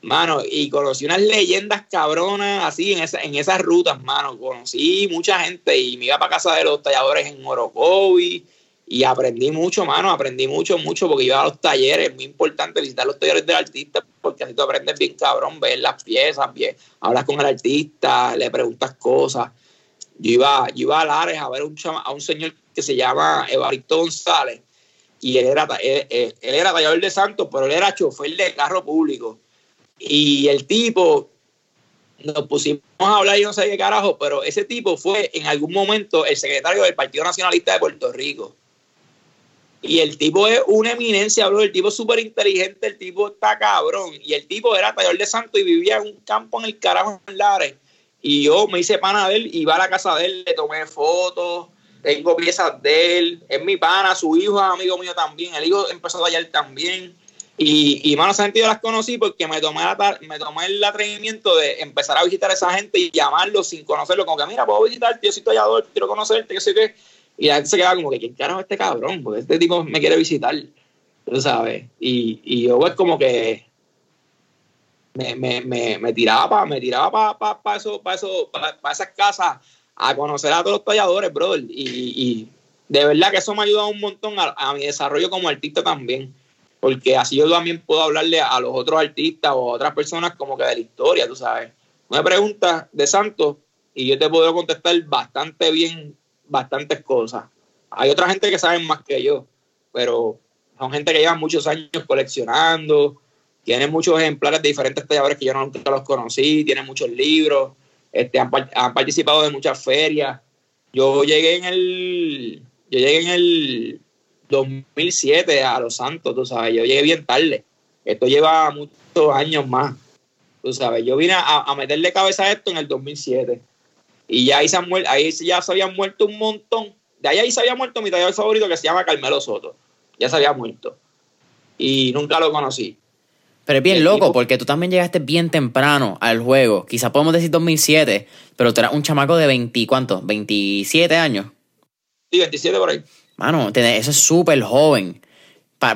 Mano, y conocí unas leyendas cabronas así en, esa, en esas rutas, mano. Conocí mucha gente y me iba para casa de los talladores en Orocovi y aprendí mucho, mano. Aprendí mucho, mucho porque iba a los talleres. Es muy importante visitar los talleres del artista porque así tú aprendes bien, cabrón, ver las piezas, bien, hablas con el artista, le preguntas cosas. Yo iba, yo iba a Lares a ver un a un señor que se llama Evaristo González y él era, él, él era tallador de Santos, pero él era chofer de carro público y el tipo, nos pusimos a hablar y no sé qué carajo, pero ese tipo fue en algún momento el secretario del Partido Nacionalista de Puerto Rico. Y el tipo es una eminencia, bro. El tipo es súper inteligente, el tipo está cabrón. Y el tipo era taller de santo y vivía en un campo en el carajo en Lares. Y yo me hice pana de él, iba a la casa de él, le tomé fotos, tengo piezas de él. Es mi pana, su hijo es amigo mío también. El hijo empezó a tallar también. Y, y mano, esa gente yo las conocí porque me tomé, me tomé el atrevimiento de empezar a visitar a esa gente y llamarlos sin conocerlo, como que mira, puedo visitarte, yo soy tallador, quiero conocerte, qué sé qué. Y la gente se queda como que, ¿quién carajo es este cabrón? Porque este tipo me quiere visitar, tú sabes. Y, y yo pues como que me, me, me, me tiraba para para pa, pa eso, pa eso, para esas casas a conocer a todos los talladores, brother. Y, y de verdad que eso me ha ayudado un montón a, a mi desarrollo como artista también porque así yo también puedo hablarle a los otros artistas o a otras personas como que de la historia, tú sabes. Una pregunta de Santos y yo te puedo contestar bastante bien bastantes cosas. Hay otra gente que sabe más que yo, pero son gente que lleva muchos años coleccionando, tienen muchos ejemplares de diferentes talladores que yo nunca los conocí, tienen muchos libros, este, han, han participado de muchas ferias. Yo llegué en el, yo llegué en el 2007 a Los Santos, tú sabes, yo llegué bien tarde. Esto lleva muchos años más, tú sabes. Yo vine a, meterle cabeza a esto en el 2007. Y ya ahí, se ahí ya se habían muerto un montón. De ahí, ahí se había muerto mi tallador favorito que se llama Carmelo Soto. Ya se había muerto. Y nunca lo conocí. Pero es bien loco, porque tú también llegaste bien temprano al juego. Quizá podemos decir 2007, pero tú eras un chamaco de 20, ¿cuánto? ¿27 años? Sí, 27 por ahí. Mano, eso es súper joven.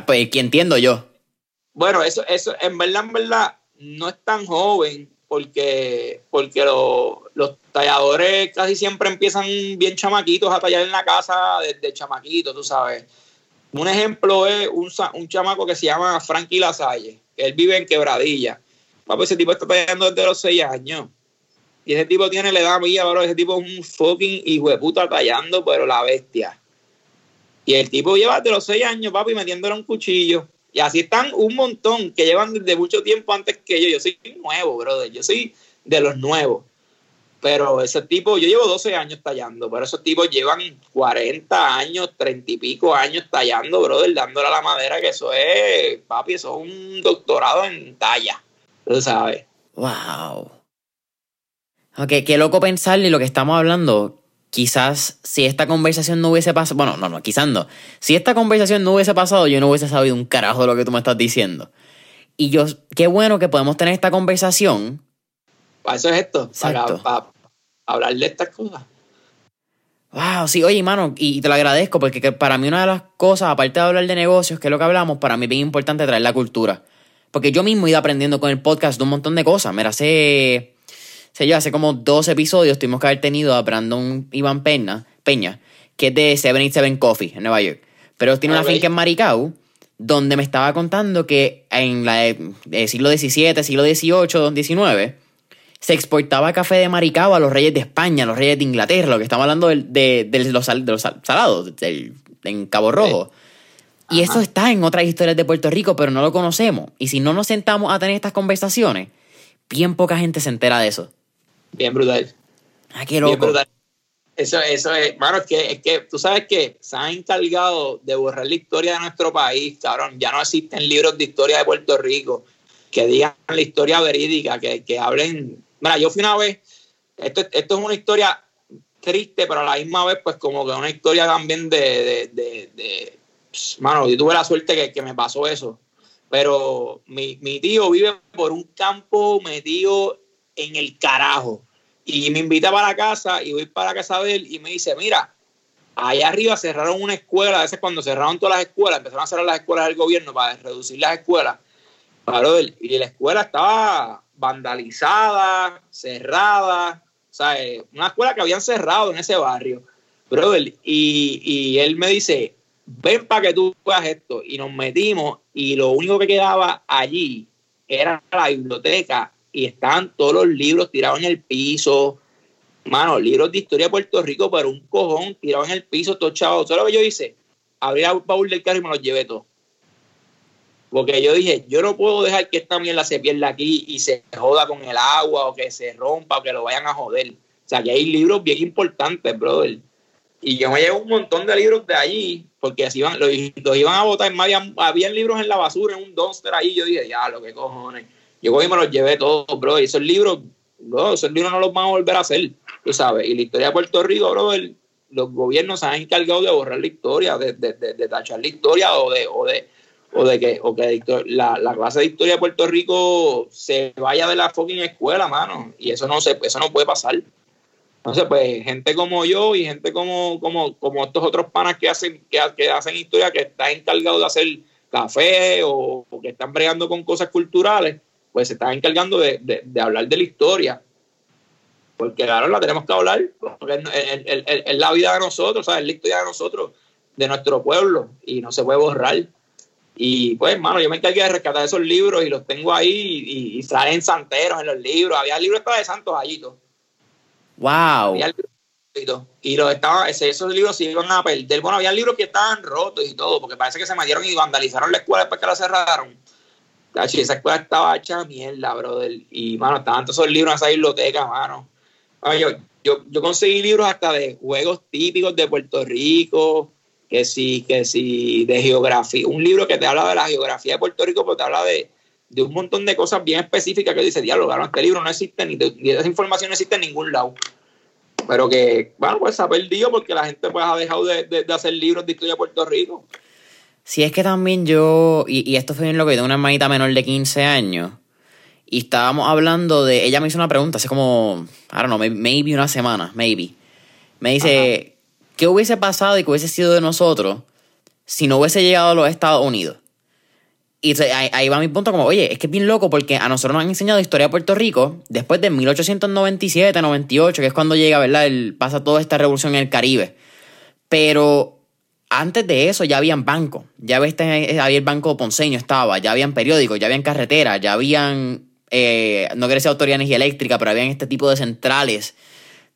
pues, que entiendo yo. Bueno, eso, eso, en verdad, en verdad, no es tan joven porque, porque los talladores casi siempre empiezan bien chamaquitos a tallar en la casa desde chamaquito, tú sabes. Un ejemplo es un, un chamaco que se llama Frankie Lasalle, que él vive en Quebradilla. Papi, ese tipo está tallando desde los seis años. Y ese tipo tiene la edad mía, bro. Ese tipo es un fucking hijo de puta tallando, pero la bestia. Y el tipo lleva de los seis años, papi, metiéndole un cuchillo. Y así están un montón que llevan desde mucho tiempo antes que yo. Yo soy nuevo, brother. Yo soy de los nuevos. Pero ese tipo, yo llevo 12 años tallando, pero esos tipos llevan 40 años, 30 y pico años tallando, brother, dándole a la madera, que eso es, papi, eso es un doctorado en talla. Tú sabes. Wow. Ok, qué loco pensarle lo que estamos hablando, quizás si esta conversación no hubiese pasado, bueno, no, no, quizás no. Si esta conversación no hubiese pasado, yo no hubiese sabido un carajo de lo que tú me estás diciendo. Y yo, qué bueno que podemos tener esta conversación. Para eso es esto, para, hablar de estas cosas. Wow, sí, oye, mano, y te lo agradezco porque para mí una de las cosas, aparte de hablar de negocios, que es lo que hablamos, para mí es bien importante traer la cultura. Porque yo mismo he ido aprendiendo con el podcast de un montón de cosas. Mira, sé sé yo, hace como dos episodios tuvimos que haber tenido a Brandon Iván Peña, Peña que es de 77 Coffee en Nueva York. Pero tiene una finca en Maricao, donde me estaba contando que en la el eh, siglo XVII, siglo XVIII, XIX, se exportaba café de Maricao a los reyes de España, a los reyes de Inglaterra, lo que estamos hablando de, de, los, de los, salados, en Cabo Rojo. Y eso está en otras historias de Puerto Rico, pero no lo conocemos. Y si no nos sentamos a tener estas conversaciones, bien poca gente se entera de eso. Bien brutal. Ah, qué loco. Eso, eso es, bueno, es que, es que tú sabes que se han encargado de borrar la historia de nuestro país, cabrón. Ya no existen libros de historia de Puerto Rico que digan la historia verídica, que, que hablen. Mira, yo fui una vez, esto, esto es una historia triste, pero a la misma vez, pues como que una historia también de, de, de, mano, yo tuve la suerte que, que me pasó eso. Pero mi, mi tío vive por un campo metido en el carajo y me invita para la casa y voy para la casa de él y me dice, mira, allá arriba cerraron una escuela, a veces cuando cerraron todas las escuelas, empezaron a cerrar las escuelas del gobierno para reducir las escuelas. y la escuela estaba vandalizada, cerrada, o sea, una escuela que habían cerrado en ese barrio. Brother, y, y él me dice, ven para que tú veas esto. Y nos metimos y lo único que quedaba allí era la biblioteca y estaban todos los libros tirados en el piso. Mano, libros de historia de Puerto Rico, pero un cojón tirado en el piso, todo chavos. ¿Sabes lo que yo hice? Abrí el baúl del carro y me los llevé todos. Porque yo dije, yo no puedo dejar que esta mierda se pierda aquí y se joda con el agua o que se rompa o que lo vayan a joder. O sea, que hay libros bien importantes, brother. Y yo me llevo un montón de libros de allí, porque así iban, los, iban a botar. Había, había libros en la basura, en un dumpster ahí. Yo dije, ya, lo que cojones. Yo y me los llevé todos, bro. Y esos libros, bro, esos libros no los van a volver a hacer, tú sabes. Y la historia de Puerto Rico, bro, los gobiernos se han encargado de borrar la historia, de, de, de, tachar la historia o de, o de, o de que, o que la, la, clase de historia de Puerto Rico se vaya de la fucking escuela, mano. Y eso no se, eso no puede pasar. Entonces, pues, gente como yo y gente como, como, como estos otros panas que hacen, que, que hacen historia, que están encargados de hacer café o, o, que están bregando con cosas culturales, pues se están encargando de, hablar de la historia. Porque claro, la tenemos que hablar, porque es, la vida de nosotros, ¿sabes? es la historia de nosotros, de nuestro pueblo, y no se puede borrar. Y pues, hermano, yo me encargué de rescatar esos libros y los tengo ahí y, y salen santeros en los libros. Había libros de santos allí. ¡Wow! y los estaban, esos libros se iban a perder. Bueno, había libros que estaban rotos y todo, porque parece que se metieron y vandalizaron la escuela después que la cerraron esa escuela estaba hecha mierda, brother. Y, mano, estaban todos esos libros en esa biblioteca, mano. yo, yo, yo, conseguí libros hasta de juegos típicos de Puerto Rico, que sí, que sí, de geografía. Un libro que te habla de la geografía de Puerto Rico, pero te habla de, de un montón de cosas bien específicas que dice, diálogo, este libro no existe, ni, ni esa información no existe en ningún lado. Pero que, bueno, pues se ha perdido porque la gente pues ha dejado de, de, de hacer libros de historia de Puerto Rico. Si es que también yo, y, esto fue bien lo que de una hermanita menor de 15 años, y estábamos hablando de, ella me hizo una pregunta hace como, I don't know, maybe una semana, maybe. Me dice, ¿qué hubiese pasado y qué hubiese sido de nosotros si no hubiese llegado a los Estados Unidos? Y ahí, va mi punto como, oye, es que es bien loco porque a nosotros nos han enseñado historia de Puerto Rico después de 1897, 98, que es cuando llega, ¿verdad? El, pasa toda esta revolución en el Caribe. Pero antes de eso ya habían bancos, ya había el banco ponceño estaba, ya habían periódicos, ya habían carreteras, ya habían, eh, no quiero decir autoridad de energía eléctrica, pero habían este tipo de centrales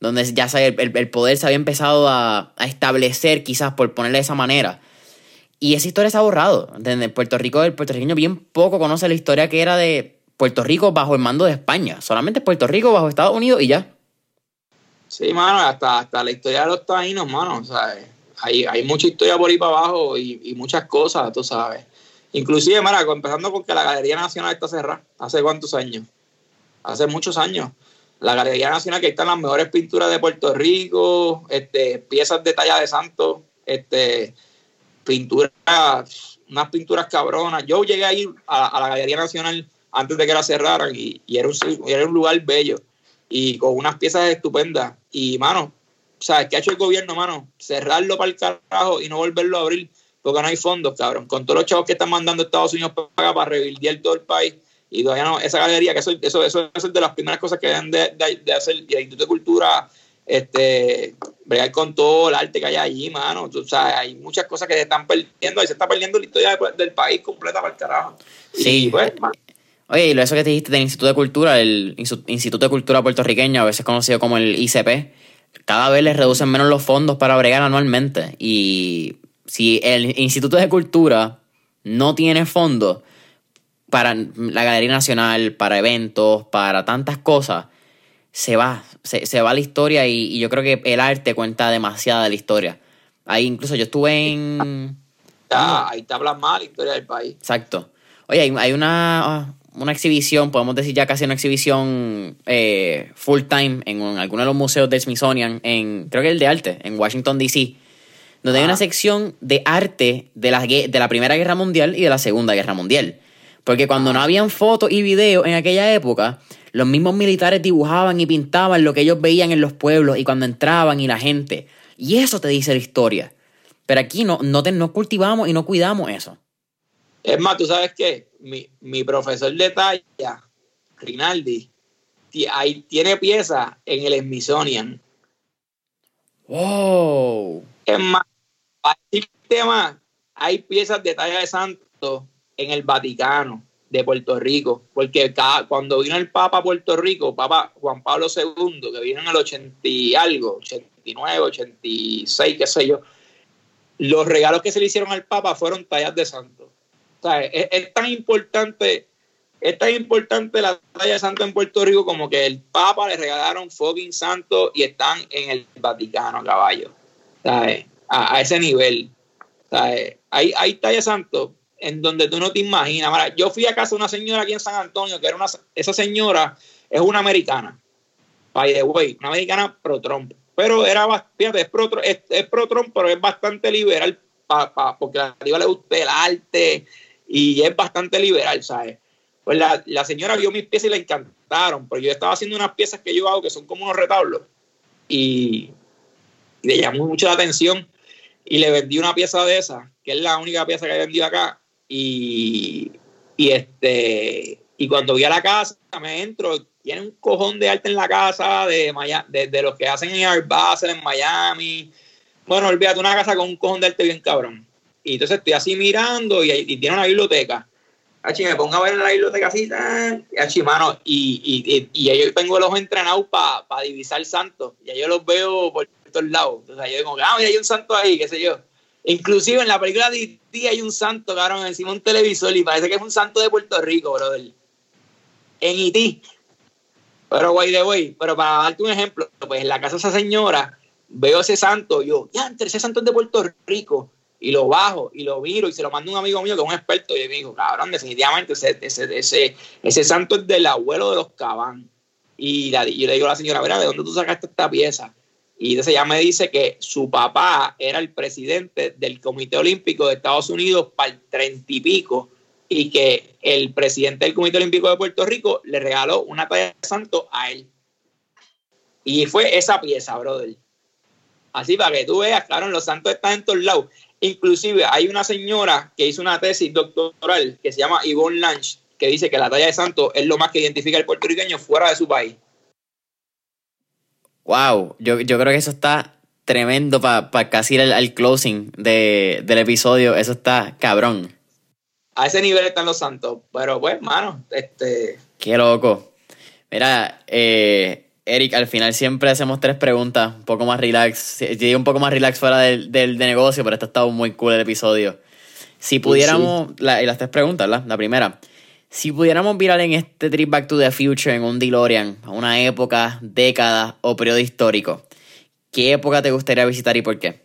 donde ya el, el poder se había empezado a, a, establecer, quizás por ponerle de esa manera. Y esa historia se ha borrado. Desde Puerto Rico, el puertorriqueño bien poco conoce la historia que era de Puerto Rico bajo el mando de España. Solamente Puerto Rico bajo Estados Unidos y ya. Sí, mano, hasta, hasta la historia de los taínos, mano, ¿sabes? Hay, mucha historia por ahí para abajo y, muchas cosas, tú sabes. Inclusive, Maraco, empezando con que la Galería Nacional está cerrada. ¿Hace cuántos años? Hace muchos años. La Galería Nacional, que están las mejores pinturas de Puerto Rico, este, piezas de talla de santo, este, pinturas, unas pinturas cabronas. Yo llegué a ir a, la Galería Nacional antes de que la cerraran y, era, un, era un lugar bello y con unas piezas estupendas. Y, mano, sea, ¿qué ha hecho el gobierno, mano? Cerrarlo para el carajo y no volverlo a abrir porque no hay fondos, cabrón. Con todos los chavos que están mandando Estados Unidos para para revirdiar todo el país y todavía no, esa galería, que eso, eso, eso es de las primeras cosas que deben de, de, hacer y el Instituto de Cultura, este, bregar con todo el arte que hay allí, mano. O sea, hay muchas cosas que se están perdiendo, ahí se está perdiendo la historia del país completa para el carajo. Sí. pues, Oye, y lo eso que te dijiste del Instituto de Cultura, el Instituto de Cultura puertorriqueño, a veces conocido como el ICP, cada vez les reducen menos los fondos para bregar anualmente. Y si el Instituto de Cultura no tiene fondos para la Galería Nacional, para eventos, para tantas cosas, se va. se, va la historia y, yo creo que el arte cuenta demasiada de la historia. Ahí incluso yo estuve en... ahí te hablas mal la historia del país. Exacto. Oye, hay, una, una exhibición, podemos decir ya casi una exhibición eh, full time en, alguno de los museos del Smithsonian, en, creo que el de arte, en Washington, D.C., donde hay una sección de arte de la, de la Primera Guerra Mundial y de la Segunda Guerra Mundial. Porque cuando no habían fotos y videos en aquella época, los mismos militares dibujaban y pintaban lo que ellos veían en los pueblos y cuando entraban y la gente. Y eso te dice la historia. Pero aquí no, no, no cultivamos y no cuidamos eso. Es más, tú sabes que mi, mi profesor de talla, Rinaldi, ahí tiene piezas en el Smithsonian. ¡Wow! Es más, tema, hay piezas de talla de santo en el Vaticano de Puerto Rico, porque cuando vino el Papa a Puerto Rico, Papa Juan Pablo II, que vino en el 80 y algo, 89, 86, qué sé yo, los regalos que se le hicieron al Papa fueron tallas de santo. Es, tan importante, es tan importante la talla de santo en Puerto Rico como que el Papa le regalaron fucking santo y están en el Vaticano, caballo. A, a, ese nivel. Hay, hay talla santo en donde tú no te imaginas. yo fui a casa de una señora aquí en San Antonio, que era una, esa señora es una americana, by the way, una americana pro Trump, pero era, fíjate, es pro, es, pro Trump, pero es bastante liberal, porque a la le gusta el arte y es bastante liberal, ¿sabes? Pues la, la, señora vio mis piezas y le encantaron, pero yo estaba haciendo unas piezas que yo hago que son como unos retablos y, y le llamó mucho la atención y le vendí una pieza de esa, que es la única pieza que he vendido acá, y, este y cuando voy a la casa me entro, tiene un cojón de arte en la casa de, de, los que hacen en Art Basel en Miami. Bueno, olvídate, una casa con un cojón de arte bien cabrón. Y entonces estoy así mirando y, tiene una biblioteca. Achi, me pongo a ver en la biblioteca así, achi, mano, y, y, y, yo tengo los entrenados para divisar santos. Y yo los veo por todos lados. Entonces yo digo, ah, mira, hay un santo ahí, qué sé yo. Inclusive en la película de E.T. hay un santo, cabrón, encima un televisor y parece que es un santo de Puerto Rico, brother. En E.T. Pero, güey, de güey, pero para darte un ejemplo, pues en la casa de esa señora veo ese santo, yo, ya, entre ese santo es de Puerto Rico, y lo bajo y lo miro y se lo mando a un amigo mío que es un experto y me dijo, cabrón, definitivamente ese, ese, ese, ese santo es del abuelo de los cabán. Y yo le digo a la señora, verá, ¿de dónde tú sacaste esta pieza? Y entonces ella me dice que su papá era el presidente del Comité Olímpico de Estados Unidos para el treinta y pico y que el presidente del Comité Olímpico de Puerto Rico le regaló una talla de santo a él. Y fue esa pieza, brother. Así para que tú veas, claro, los santos están en todos lados. Inclusive hay una señora que hizo una tesis doctoral que se llama Yvonne Lange, que dice que la talla de santo es lo más que identifica al puertorriqueño fuera de su país. Wow, yo, yo creo que eso está tremendo para casi ir al, closing de, del episodio. Eso está cabrón. A ese nivel están los santos. Pero pues, mano, este. Qué loco. Mira, eh, Eric, al final siempre hacemos tres preguntas, un poco más relax. Llegué un poco más relax fuera del, del de negocio, pero este ha estado muy cool el episodio. Si pudiéramos, y las tres preguntas, ¿la? la primera. Si pudiéramos virar en este trip Back to the Future en un DeLorean, a una época, década o periodo histórico, ¿qué época te gustaría visitar y por qué?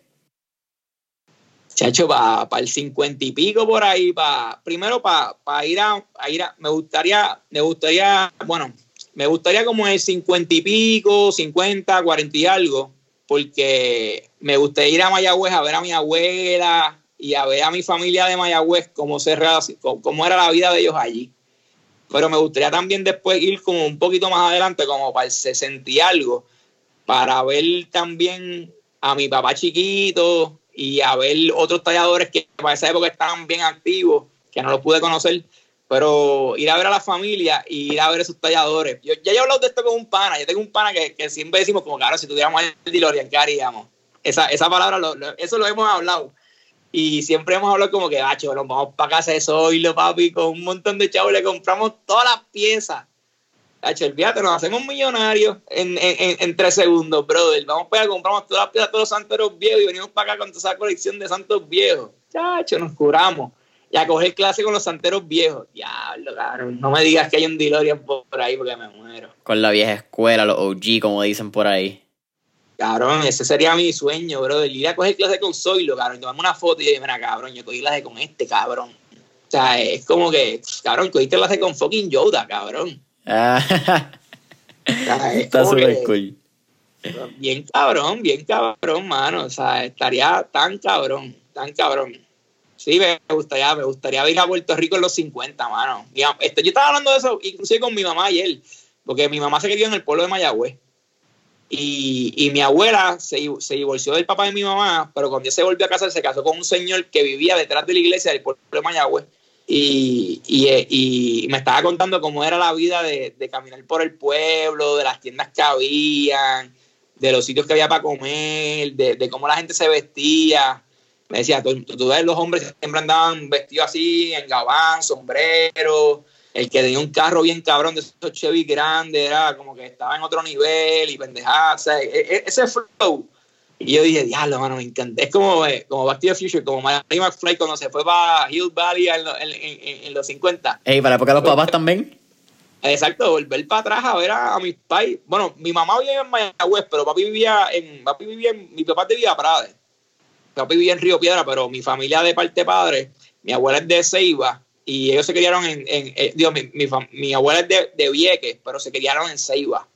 Chacho, para el cincuenta y pico por ahí, pa, primero para ir, a, ir a, me gustaría, me gustaría, bueno, me gustaría como el cincuenta y pico, cincuenta, cuarenta y algo, porque me gustaría ir a Mayagüez a ver a mi abuela y a ver a mi familia de Mayagüez cómo, se, cómo era la vida de ellos allí. Pero me gustaría también después ir como un poquito más adelante, como para el 60 y algo, para ver también a mi papá chiquito y a ver otros talladores que para esa época estaban bien activos, que no los pude conocer, pero ir a ver a la familia y ir a ver a esos talladores. Yo, ya he hablado de esto con un pana, yo tengo un pana que, siempre decimos como, claro, si tuviéramos el DeLorean, ¿qué haríamos? Esa, esa palabra, eso lo hemos hablado y siempre hemos hablado como que, ah, nos vamos para casa de Zoilo, papi, con un montón de chavos, le compramos todas las piezas. Hacho, olvídate, nos hacemos millonarios en, en, en, tres segundos, brother. Vamos para allá, compramos todas las piezas, todos los santeros viejos y venimos para acá con toda esa colección de santos viejos. Chacho, nos curamos. Y a coger clase con los santeros viejos. Diablo, cabrón. No me digas que hay un DeLorean por ahí porque me muero. Con la vieja escuela, los OG, como dicen por ahí. Cabrón, ese sería mi sueño, bro. Ir a coger clase con Zoilo, cabrón. Tomarme una foto y decir, mira, cabrón, yo cogí clase con este, cabrón. O sea, es como que, cabrón, cogiste clase con fucking Yoda, cabrón. Ah, sea, es Está súper que- cool. Bien cabrón, bien cabrón, mano. O sea, estaría tan cabrón, tan cabrón. Sí, me gustaría, me gustaría ir a Puerto Rico en los 50, mano. Mam- este, yo estaba hablando de eso inclusive con mi mamá ayer, porque mi mamá se crió en el pueblo de Mayagüez. Y, y mi abuela se, se divorció del papá de mi mamá, pero cuando ella se volvió a casar se casó con un señor que vivía detrás de la iglesia del pueblo de Mayagüez. Y, y, eh, y me estaba contando cómo era la vida de, de caminar por el pueblo, de las tiendas que habían, de los sitios que había para comer, de, de cómo la gente se vestía. Me decía, tú, tú ves los hombres siempre andaban vestidos así, en gabán, sombrero. El que tenía un carro bien cabrón de esos Chevy grandes, era como que estaba en otro nivel y pendejadas. O sea, e- e- ese flow. Y yo dije, diablo, mano, me encanta. Es como, eh, como Back to the Future, como Marty McFly cuando se fue para Hill Valley en, lo- en- en- en los 50. Ey, para la época de los papás también. Exacto, volver para atrás a ver a, a mis pais. Bueno, mi mamá vivía en Mayagüez, pero papi vivía en, papi vivía en, mi papá vivía en Prade. Papi vivía en Río Piedra, pero mi familia de parte padre, mi abuela es de Ceiba y ellos se criaron en, en eh, digo, mi, mi, mi abuela es de, de Vieques, pero se criaron en Ceiba.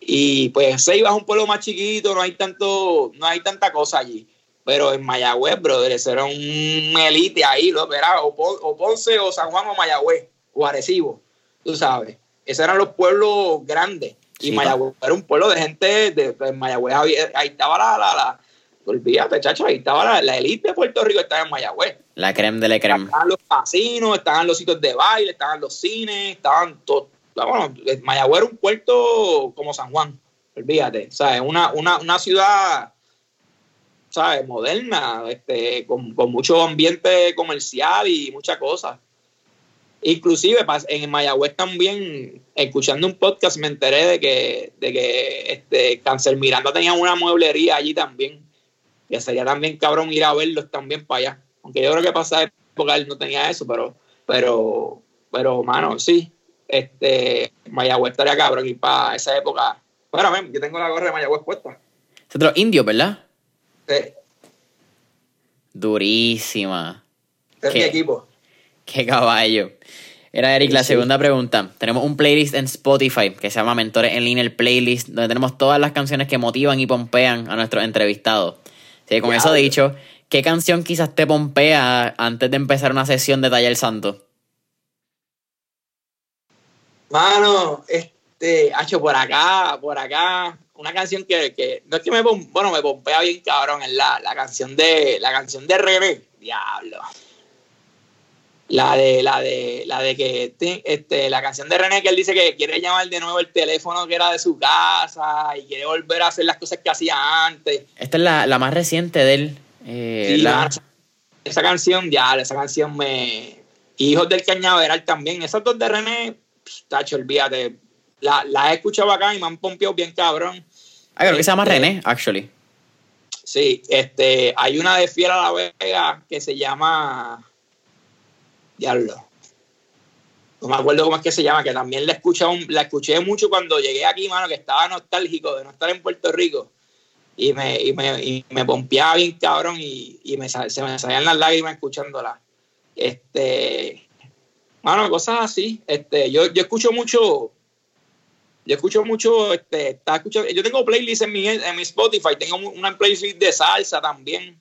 Y pues Ceiba es un pueblo más chiquito, no hay tanto, no hay tanta cosa allí. Pero en Mayagüez, brother, eso era un elite ahí, ¿no? Era o, Pon- o Ponce o San Juan o Mayagüez o Arecibo tú sabes. Esos eran los pueblos grandes. Y Sí, Mayagüez era un pueblo de gente, de, de Mayagüez, ahí estaba la, la, la olvídate, chacho, ahí estaba la, la élite de Puerto Rico, estaba en Mayagüez. La creme de la creme. Estaban los casinos, estaban los sitios de baile, estaban los cines, estaban todos. Bueno, Mayagüez era un puerto como San Juan, olvídate. O sea, una, una, una ciudad, ¿sabes? Moderna, este, con, con mucho ambiente comercial y muchas cosas. Inclusive en Mayagüez también, escuchando un podcast, me enteré de que, de que este, Cáncer Miranda tenía una mueblería allí también. Que sería también cabrón ir a verlos también para allá. Aunque yo creo que pasada época él no tenía eso, pero, pero, pero, mano, sí. Este, Mayagüez estaría cabrón ir para esa época. Bueno, ven, yo tengo la gorra de Mayagüez puesta. Es otro indio, ¿verdad? Sí, Durísima. este es ¿Qué? mi equipo. Qué caballo. Era Eric, la Sí. segunda pregunta. Tenemos un playlist en Spotify que se llama Mentores en Línea, el playlist, donde tenemos todas las canciones que motivan y pompean a nuestros entrevistados. Con eso dicho, ¿qué canción quizás te pompea antes de empezar una sesión de Taller Santo? Mano, este, hacho por acá, por acá, una canción que, que no es que me, bueno, me pompea bien cabrón, es la, la canción de, la canción de René, diablo. La de, la de, la de que, te- este, la canción de René que él dice que quiere llamar de nuevo el teléfono que era de su casa y quiere volver a hacer las cosas que hacía antes. Esta es la, la más reciente de él. eh, Sí, la- esa, esa canción, ya, esa canción me. Hijos del Cañaveral también. Esas dos de René, tacho, olvídate. La, la he escuchado acá y me han pompeado bien cabrón. Ah, creo que se llama Este, René, actually. Sí, este, hay una de Fiera La Vega que se llama. Diablo. No me acuerdo cómo es que se llama, que también la escuché, la escuché mucho cuando llegué aquí, mano, que estaba nostálgico de no estar en Puerto Rico. Y me, y me, y me pompeaba bien cabrón y, y me, se me salían las lágrimas escuchándola. Este, mano, cosas así. Este, yo, yo escucho mucho, yo escucho mucho, este, está escuchando, yo tengo playlists en mi, en mi Spotify, tengo una playlist de salsa también,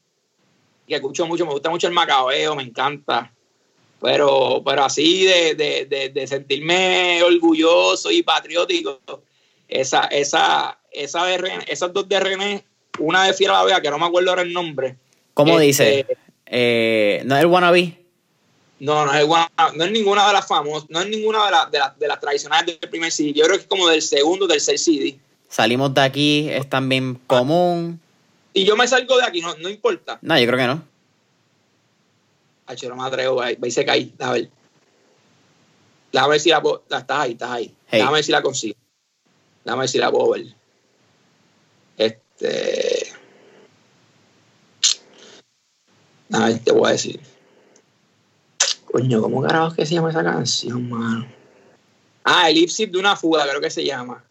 que escucho mucho, me gusta mucho el macabeo, me encanta. Pero, pero así de, de, de, de sentirme orgulloso y patriótico, esa, esa, esa de René- esas dos de René, una de Fiera la Vega, que no me acuerdo ahora el nombre. ¿Cómo este, dice? Eh, ¿No es el wannabe? No, no es, guana- no es ninguna de las famosas, no es ninguna de, las de, las de las tradicionales del primer CD. Yo creo que es como del segundo, tercer CD. Salimos de aquí, es también común. Y yo me salgo de aquí, no, no importa. No, yo creo que no. Ay, no me atrevo, ahí, ahí se cae. A ver. Déjame ver si la puedo. Estás ahí, estás ahí. Hey. Déjame ver si la consigo. Déjame ver si la puedo ver. Este. A ver, te voy a decir. Coño, ¿cómo carajo que se llama esa canción, mano? Ah, el de una fuga, creo que se llama.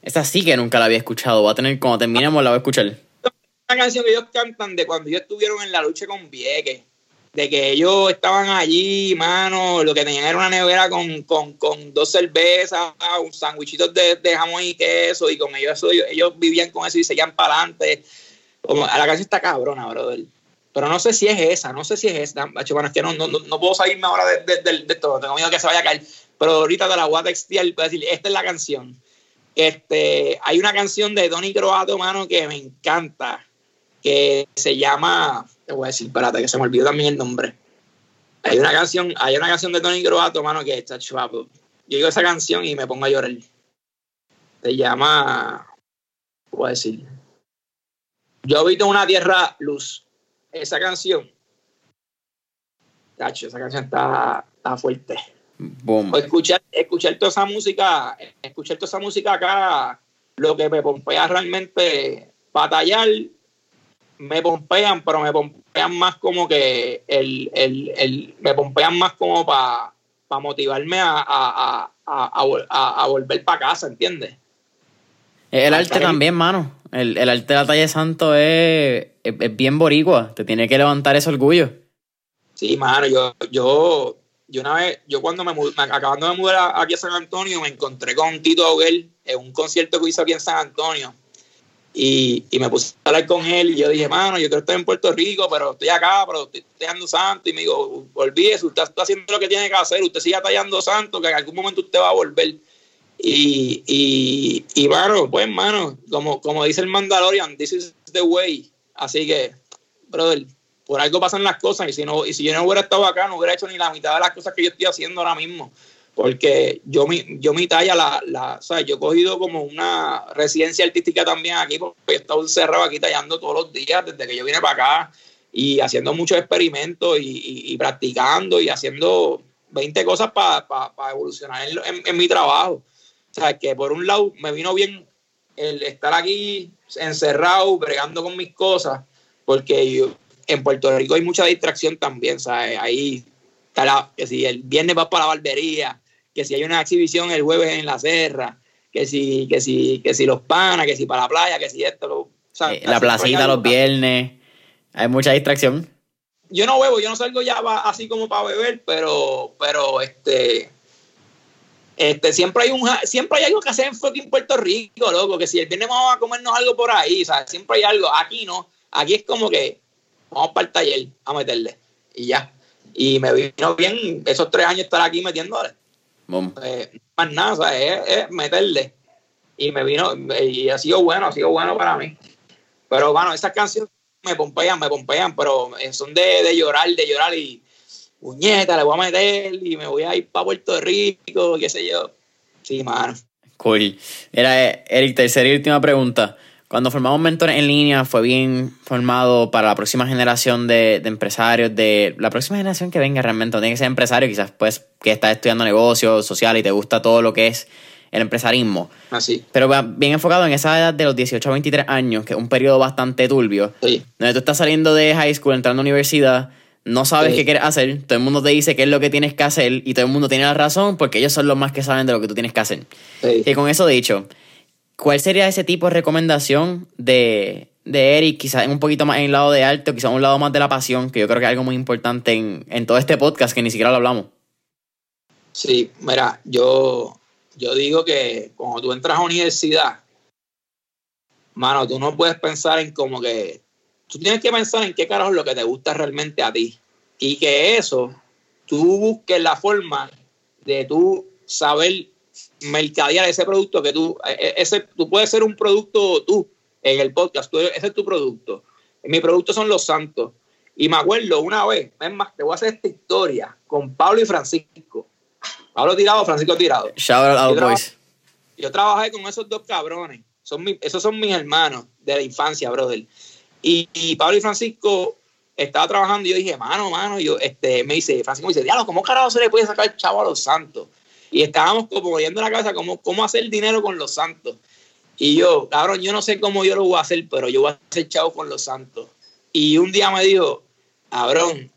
Esa sí que nunca la había escuchado. Voy a tener, cuando terminemos, la voy a escuchar. Una canción que ellos cantan de cuando ellos estuvieron en la lucha con Vieques. De que ellos estaban allí, mano, lo que tenían era una nevera con, con, con dos cervezas, un sándwichitos de, de, jamón y queso, y con ellos, ellos, vivían con eso y seguían para adelante. Como, la canción está cabrona, brother. Pero no sé si es esa, no sé si es esa. Bueno, es que no, no, no puedo salirme ahora de, de, de, tengo miedo que se vaya a caer. Pero ahorita te la voy a textear para decir, esta es la canción. Este, hay una canción de Donny Croato, mano, que me encanta, que se llama, te voy a decir, espérate, que se me olvidó también el nombre. Hay una canción, hay una canción de Donny Croato, mano, que está chuapo. Yo digo esa canción y me pongo a llorar. Se llama, voy a decir, Yo habito una tierra luz. Esa canción, tacho, esa canción está, está fuerte. O escuchar, escuchar toda esa música, escuchar toda esa música acá, lo que me pompea realmente batallar, me pompean, pero me pompean más como que el, el, el me pompean más como para motivarme a, a, a, a volver para casa, ¿entiendes? El arte también, mano. El, el, arte de la talla santo es, es, bien boricua. Te tiene que levantar ese orgullo. Sí, mano. Yo, yo yo una vez, yo cuando me, acabando de mudar aquí a San Antonio, me encontré con Tito Auguel en un concierto que hizo aquí en San Antonio. Y, y, me puse a hablar con él y yo dije, mano, yo quiero estar en Puerto Rico, pero estoy acá, pero estoy tallando santo. Y me dijo, olvídese, usted está haciendo lo que tiene que hacer, usted sigue tallando santo, que en algún momento usted va a volver. Y, y, y mano, pues, mano, como, como dice el Mandalorian, this is the way. Así que, brother, por algo pasan las cosas y si no y si yo no hubiera estado acá no hubiera hecho ni la mitad de las cosas que yo estoy haciendo ahora mismo porque yo mi yo mi talla la, la ¿sabes? yo he cogido como una residencia artística también aquí porque he estado encerrado aquí tallando todos los días desde que yo vine para acá y haciendo muchos experimentos y, practicando y haciendo 20 cosas para evolucionar en, en, mi trabajo o sea que por un lado me vino bien el estar aquí encerrado bregando con mis cosas porque yo, en Puerto Rico hay mucha distracción también, ¿sabes? Ahí está la, que si el viernes vas para la barbería, que si hay una exhibición el jueves en la serra, que si, que si, que si los panas, que si para la playa, que si esto, lo, eh, la placita los viernes, hay mucha distracción. Yo no bebo, yo no salgo ya así como para beber, pero, pero este, este, siempre hay un siempre hay algo que hacer en fucking Puerto Rico, loco, que si el viernes vamos a comernos algo por ahí, o sea, siempre hay algo, aquí no, aquí es como que vamos para el taller a meterle. Y ya. Y me vino bien esos tres años estar aquí metiéndole. Eh, más nada, o sea, es, meterle. Y me vino, y ha sido bueno, ha sido bueno para mí. Pero bueno, esas canciones me pompean, me pompean, pero son de, de llorar, de llorar y puñeta, le voy a meter y me voy a ir para Puerto Rico, qué sé yo. Sí, mano. Cool. Era Eric, tercera y última pregunta. Cuando formamos mentores en línea fue bien formado para la próxima generación de, empresarios, de la próxima generación que venga realmente, tiene que ser empresario, quizás pues que estás estudiando negocios, social y te gusta todo lo que es el empresarismo. Así. Pero bien enfocado en esa edad de los 18 a 23 años, que es un periodo bastante turbio, sí. donde tú estás saliendo de high school, entrando a universidad, no sabes qué quieres hacer, todo el mundo te dice qué es lo que tienes que hacer y todo el mundo tiene la razón porque ellos son los más que saben de lo que tú tienes que hacer. Y con eso dicho, ¿Cuál sería ese tipo de recomendación de, de Eric? Quizás un poquito más en el lado de alto, quizás un lado más de la pasión, que yo creo que es algo muy importante en, en todo este podcast que ni siquiera lo hablamos. Sí, mira, yo, yo digo que cuando tú entras a universidad, mano, tú no puedes pensar en como que. Tú tienes que pensar en qué carajo es lo que te gusta realmente a ti. Y que eso, tú busques la forma de tú saber mercadear ese producto que tú, e, e, ese, tú puedes ser un producto tú en el podcast, ese es tu producto. Mi producto son los santos. Y me acuerdo una vez, es más, te voy a hacer esta historia con Pablo y Francisco. Pablo tirado, Francisco tirado. Shout out yo, boys. yo trabajé con esos dos cabrones. Son esos son mis hermanos de la infancia, brother. Y, Pablo y Francisco estaba trabajando y yo dije, mano, mano, yo, este, me dice, Francisco me dice, diablo, ¿cómo carajo se le puede sacar el chavo a los santos? Y estábamos como poniendo la cabeza cómo, cómo hacer dinero con los santos. Y yo, cabrón, yo no sé cómo yo lo voy a hacer, pero yo voy a hacer chavo con los santos. Y un día me dijo, cabrón,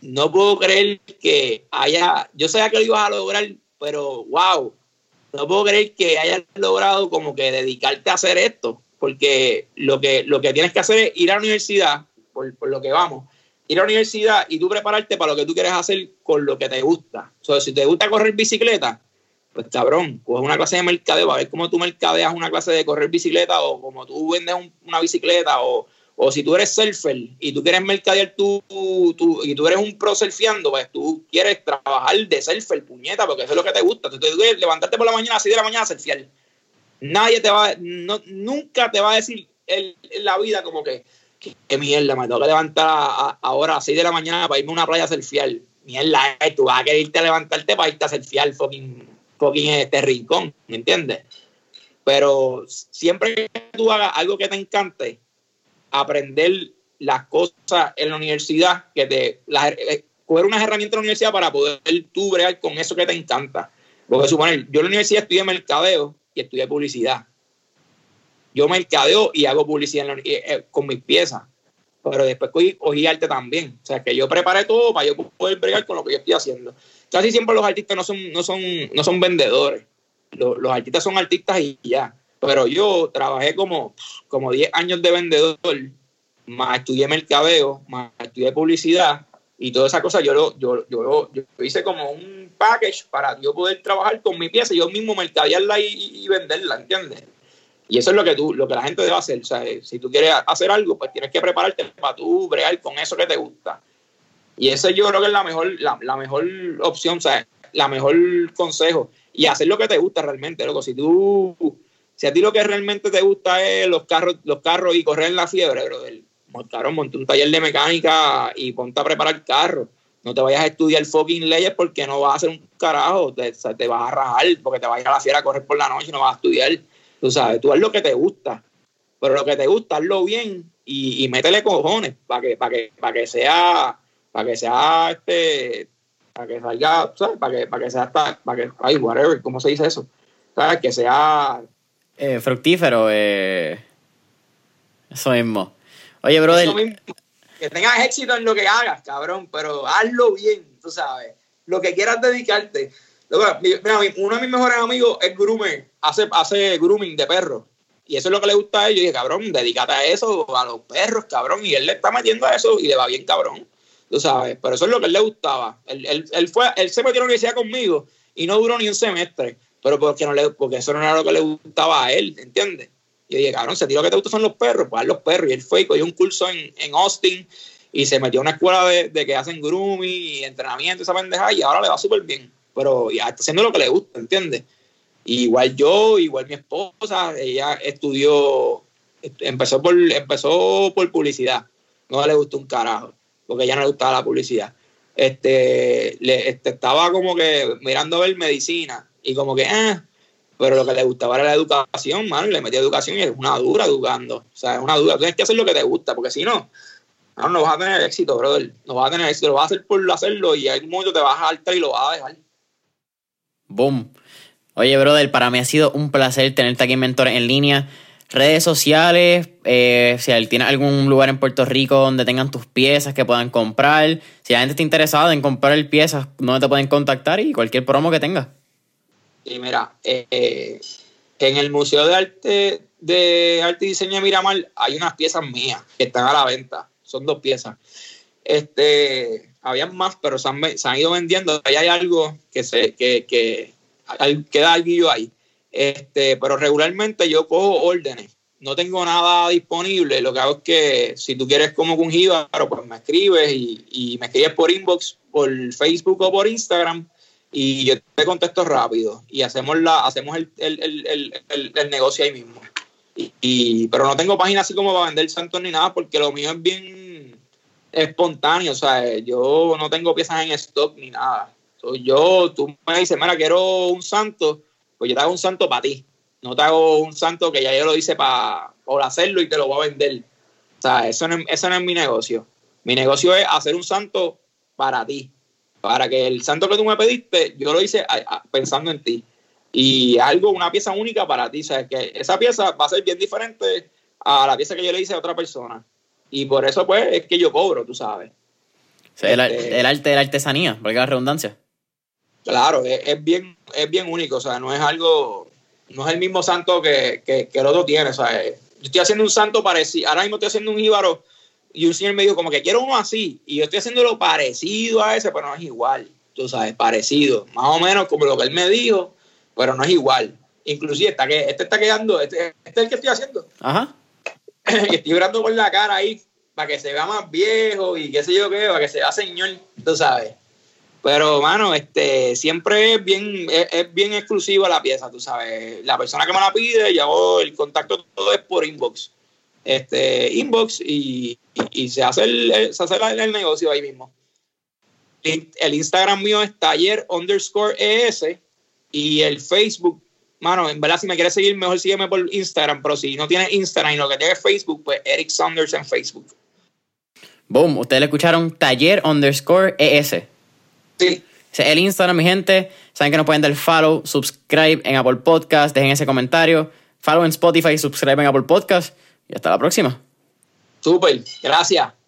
no puedo creer que haya, yo sabía que lo ibas a lograr, pero wow, no puedo creer que hayas logrado como que dedicarte a hacer esto, porque lo que, lo que tienes que hacer es ir a la universidad, por, por lo que vamos, ir a la universidad y tú prepararte para lo que tú quieres hacer con lo que te gusta. O sea, si te gusta correr bicicleta, pues cabrón, coge una clase de mercadeo a ver cómo tú mercadeas una clase de correr bicicleta o como tú vendes una bicicleta o, o, si tú eres surfer y tú quieres mercadear tú, tú, y tú eres un pro surfeando, pues tú quieres trabajar de surfer, puñeta, porque eso es lo que te gusta. Tú quieres levantarte por la mañana, así de la mañana a surfear. Nadie te va, no, nunca te va a decir en la vida como que qué mierda, me tengo que levantar a, ahora a 6 de la mañana para irme a una playa a surfear. Mierda, eh, tú vas a querer irte a levantarte para irte a surfear fucking, fucking este rincón, ¿me entiendes? Pero siempre que tú hagas algo que te encante, aprender las cosas en la universidad, que te, eh, coger unas herramientas en la universidad para poder tú bregar con eso que te encanta. Porque suponer, yo en la universidad estudié mercadeo y estudié publicidad yo mercadeo y hago publicidad eh, eh, con mis piezas. Pero después cogí, arte también. O sea, que yo preparé todo para yo poder bregar con lo que yo estoy haciendo. Casi siempre los artistas no son, no son, no son vendedores. Los, artistas son artistas y ya. Pero yo trabajé como, como 10 años de vendedor, más estudié mercadeo, más estudié publicidad y toda esa cosa. Yo, lo, yo, yo, yo hice como un package para yo poder trabajar con mi pieza, yo mismo mercadearla y, y venderla, ¿entiendes? Y eso es lo que tú, lo que la gente debe hacer. O sea, si tú quieres hacer algo, pues tienes que prepararte para tú bregar con eso que te gusta. Y ese yo creo que es la mejor, la, mejor opción, o sea, la mejor consejo. Y hacer lo que te gusta realmente, loco. Si tú, si a ti lo que realmente te gusta es los carros, los carros y correr en la fiebre, brother, montaron, monte un taller de mecánica y ponte a preparar carros. No te vayas a estudiar fucking leyes porque no vas a hacer un carajo, te, te vas a rajar porque te vas a a la fiera a correr por la noche y no vas a estudiar. Tú sabes, tú haz lo que te gusta, pero lo que te gusta, hazlo bien y, y métele cojones para que, para que, para que sea, para que sea este, para que salga, ¿sabes? Para que, para que sea para que, ay, whatever, ¿cómo se dice eso? ¿Sabes? Que sea eh, fructífero, eh, eso mismo. Oye, brother. Que tengas éxito en lo que hagas, cabrón, pero hazlo bien, tú sabes. Lo que quieras dedicarte. Uno de mis mejores amigos es groomer, hace, hace grooming de perros. Y eso es lo que le gusta a él. Yo dije, cabrón, dedícate a eso, a los perros, cabrón. Y él le está metiendo a eso y le va bien, cabrón. Tú sabes, pero eso es lo que él le gustaba. Él, él, fue, él se metió a la universidad conmigo y no duró ni un semestre. Pero porque, no le, porque eso no era lo que le gustaba a él, ¿entiendes? Yo dije, cabrón, si a ti lo que te gusta son los perros, pues haz los perros. Y él fue y cogió un curso en, en Austin y se metió a una escuela de, de que hacen grooming y entrenamiento y esa pendeja y ahora le va súper bien pero ya está haciendo lo que le gusta, ¿entiendes? Igual yo, igual mi esposa, ella estudió, empezó por, empezó por publicidad, no le gustó un carajo, porque ella no le gustaba la publicidad. Este, le, este, estaba como que mirando a ver medicina y como que, eh, pero lo que le gustaba era la educación, mano, le metía educación y es una dura educando, o sea, es una dura, tienes que hacer lo que te gusta, porque si no, no, no vas a tener éxito, brother, no vas a tener éxito, lo vas a hacer por hacerlo y en algún momento te vas a saltar y lo vas a dejar. Boom. Oye, brother, para mí ha sido un placer tenerte aquí en Mentores en línea. Redes sociales, eh, si tienes algún lugar en Puerto Rico donde tengan tus piezas que puedan comprar. Si la gente está interesada en comprar piezas, ¿dónde te pueden contactar? Y cualquier promo que tengas. Y mira, eh, en el Museo de Arte de Arte y Diseño de Miramar hay unas piezas mías que están a la venta. Son dos piezas. Este, habían más, pero se han, ido vendiendo. Ahí hay algo que se que, que queda algo ahí. Este, pero regularmente yo cojo órdenes. No tengo nada disponible. Lo que hago es que si tú quieres como un jíbaro, pues me escribes y, me escribes por inbox, por Facebook o por Instagram y yo te contesto rápido y hacemos la hacemos el, el, negocio ahí mismo. Y, pero no tengo página así como para vender santos ni nada porque lo mío es bien espontáneo, o sea, yo no tengo piezas en stock ni nada. yo, tú me dices, mira, quiero un santo, pues yo te hago un santo para ti. No te hago un santo que ya yo lo hice para por hacerlo y te lo voy a vender. O sea, eso no, eso no es mi negocio. Mi negocio es hacer un santo para ti. Para que el santo que tú me pediste, yo lo hice pensando en ti. Y algo, una pieza única para ti. O sea, que esa pieza va a ser bien diferente a la pieza que yo le hice a otra persona. Y por eso, pues, es que yo cobro, tú sabes. el, este el, arte de la artesanía, porque la redundancia. Claro, es, bien, es bien único, o sea, no es algo, no es el mismo santo que, que, el otro tiene, o sea, yo estoy haciendo un santo parecido, ahora mismo estoy haciendo un jíbaro y un señor me dijo como que quiero uno así, y yo estoy haciendo lo parecido a ese, pero no es igual, tú sabes, parecido, más o menos como lo que él me dijo, pero no es igual. Inclusive está que, este está quedando, este, este es el que estoy haciendo. Ajá. y estoy orando por la cara ahí para que se vea más viejo y qué sé yo qué, para que se vea señor, tú sabes. Pero, mano, este, siempre es bien, es, bien exclusiva la pieza, tú sabes. La persona que me la pide, ya el contacto todo es por inbox. Este, inbox y, se hace, el, se hace el, negocio ahí mismo. El Instagram mío es taller underscore ES y el Facebook, mano, en verdad si me quieres seguir, mejor sígueme por Instagram, pero si no tienes Instagram y lo que tienes Facebook, pues Eric Saunders en Facebook. Boom, ustedes le escucharon taller underscore ES. Sí. El Instagram, mi gente, saben que nos pueden dar follow, subscribe en Apple Podcast, dejen ese comentario, follow en Spotify, subscribe en Apple Podcast y hasta la próxima. Super, gracias.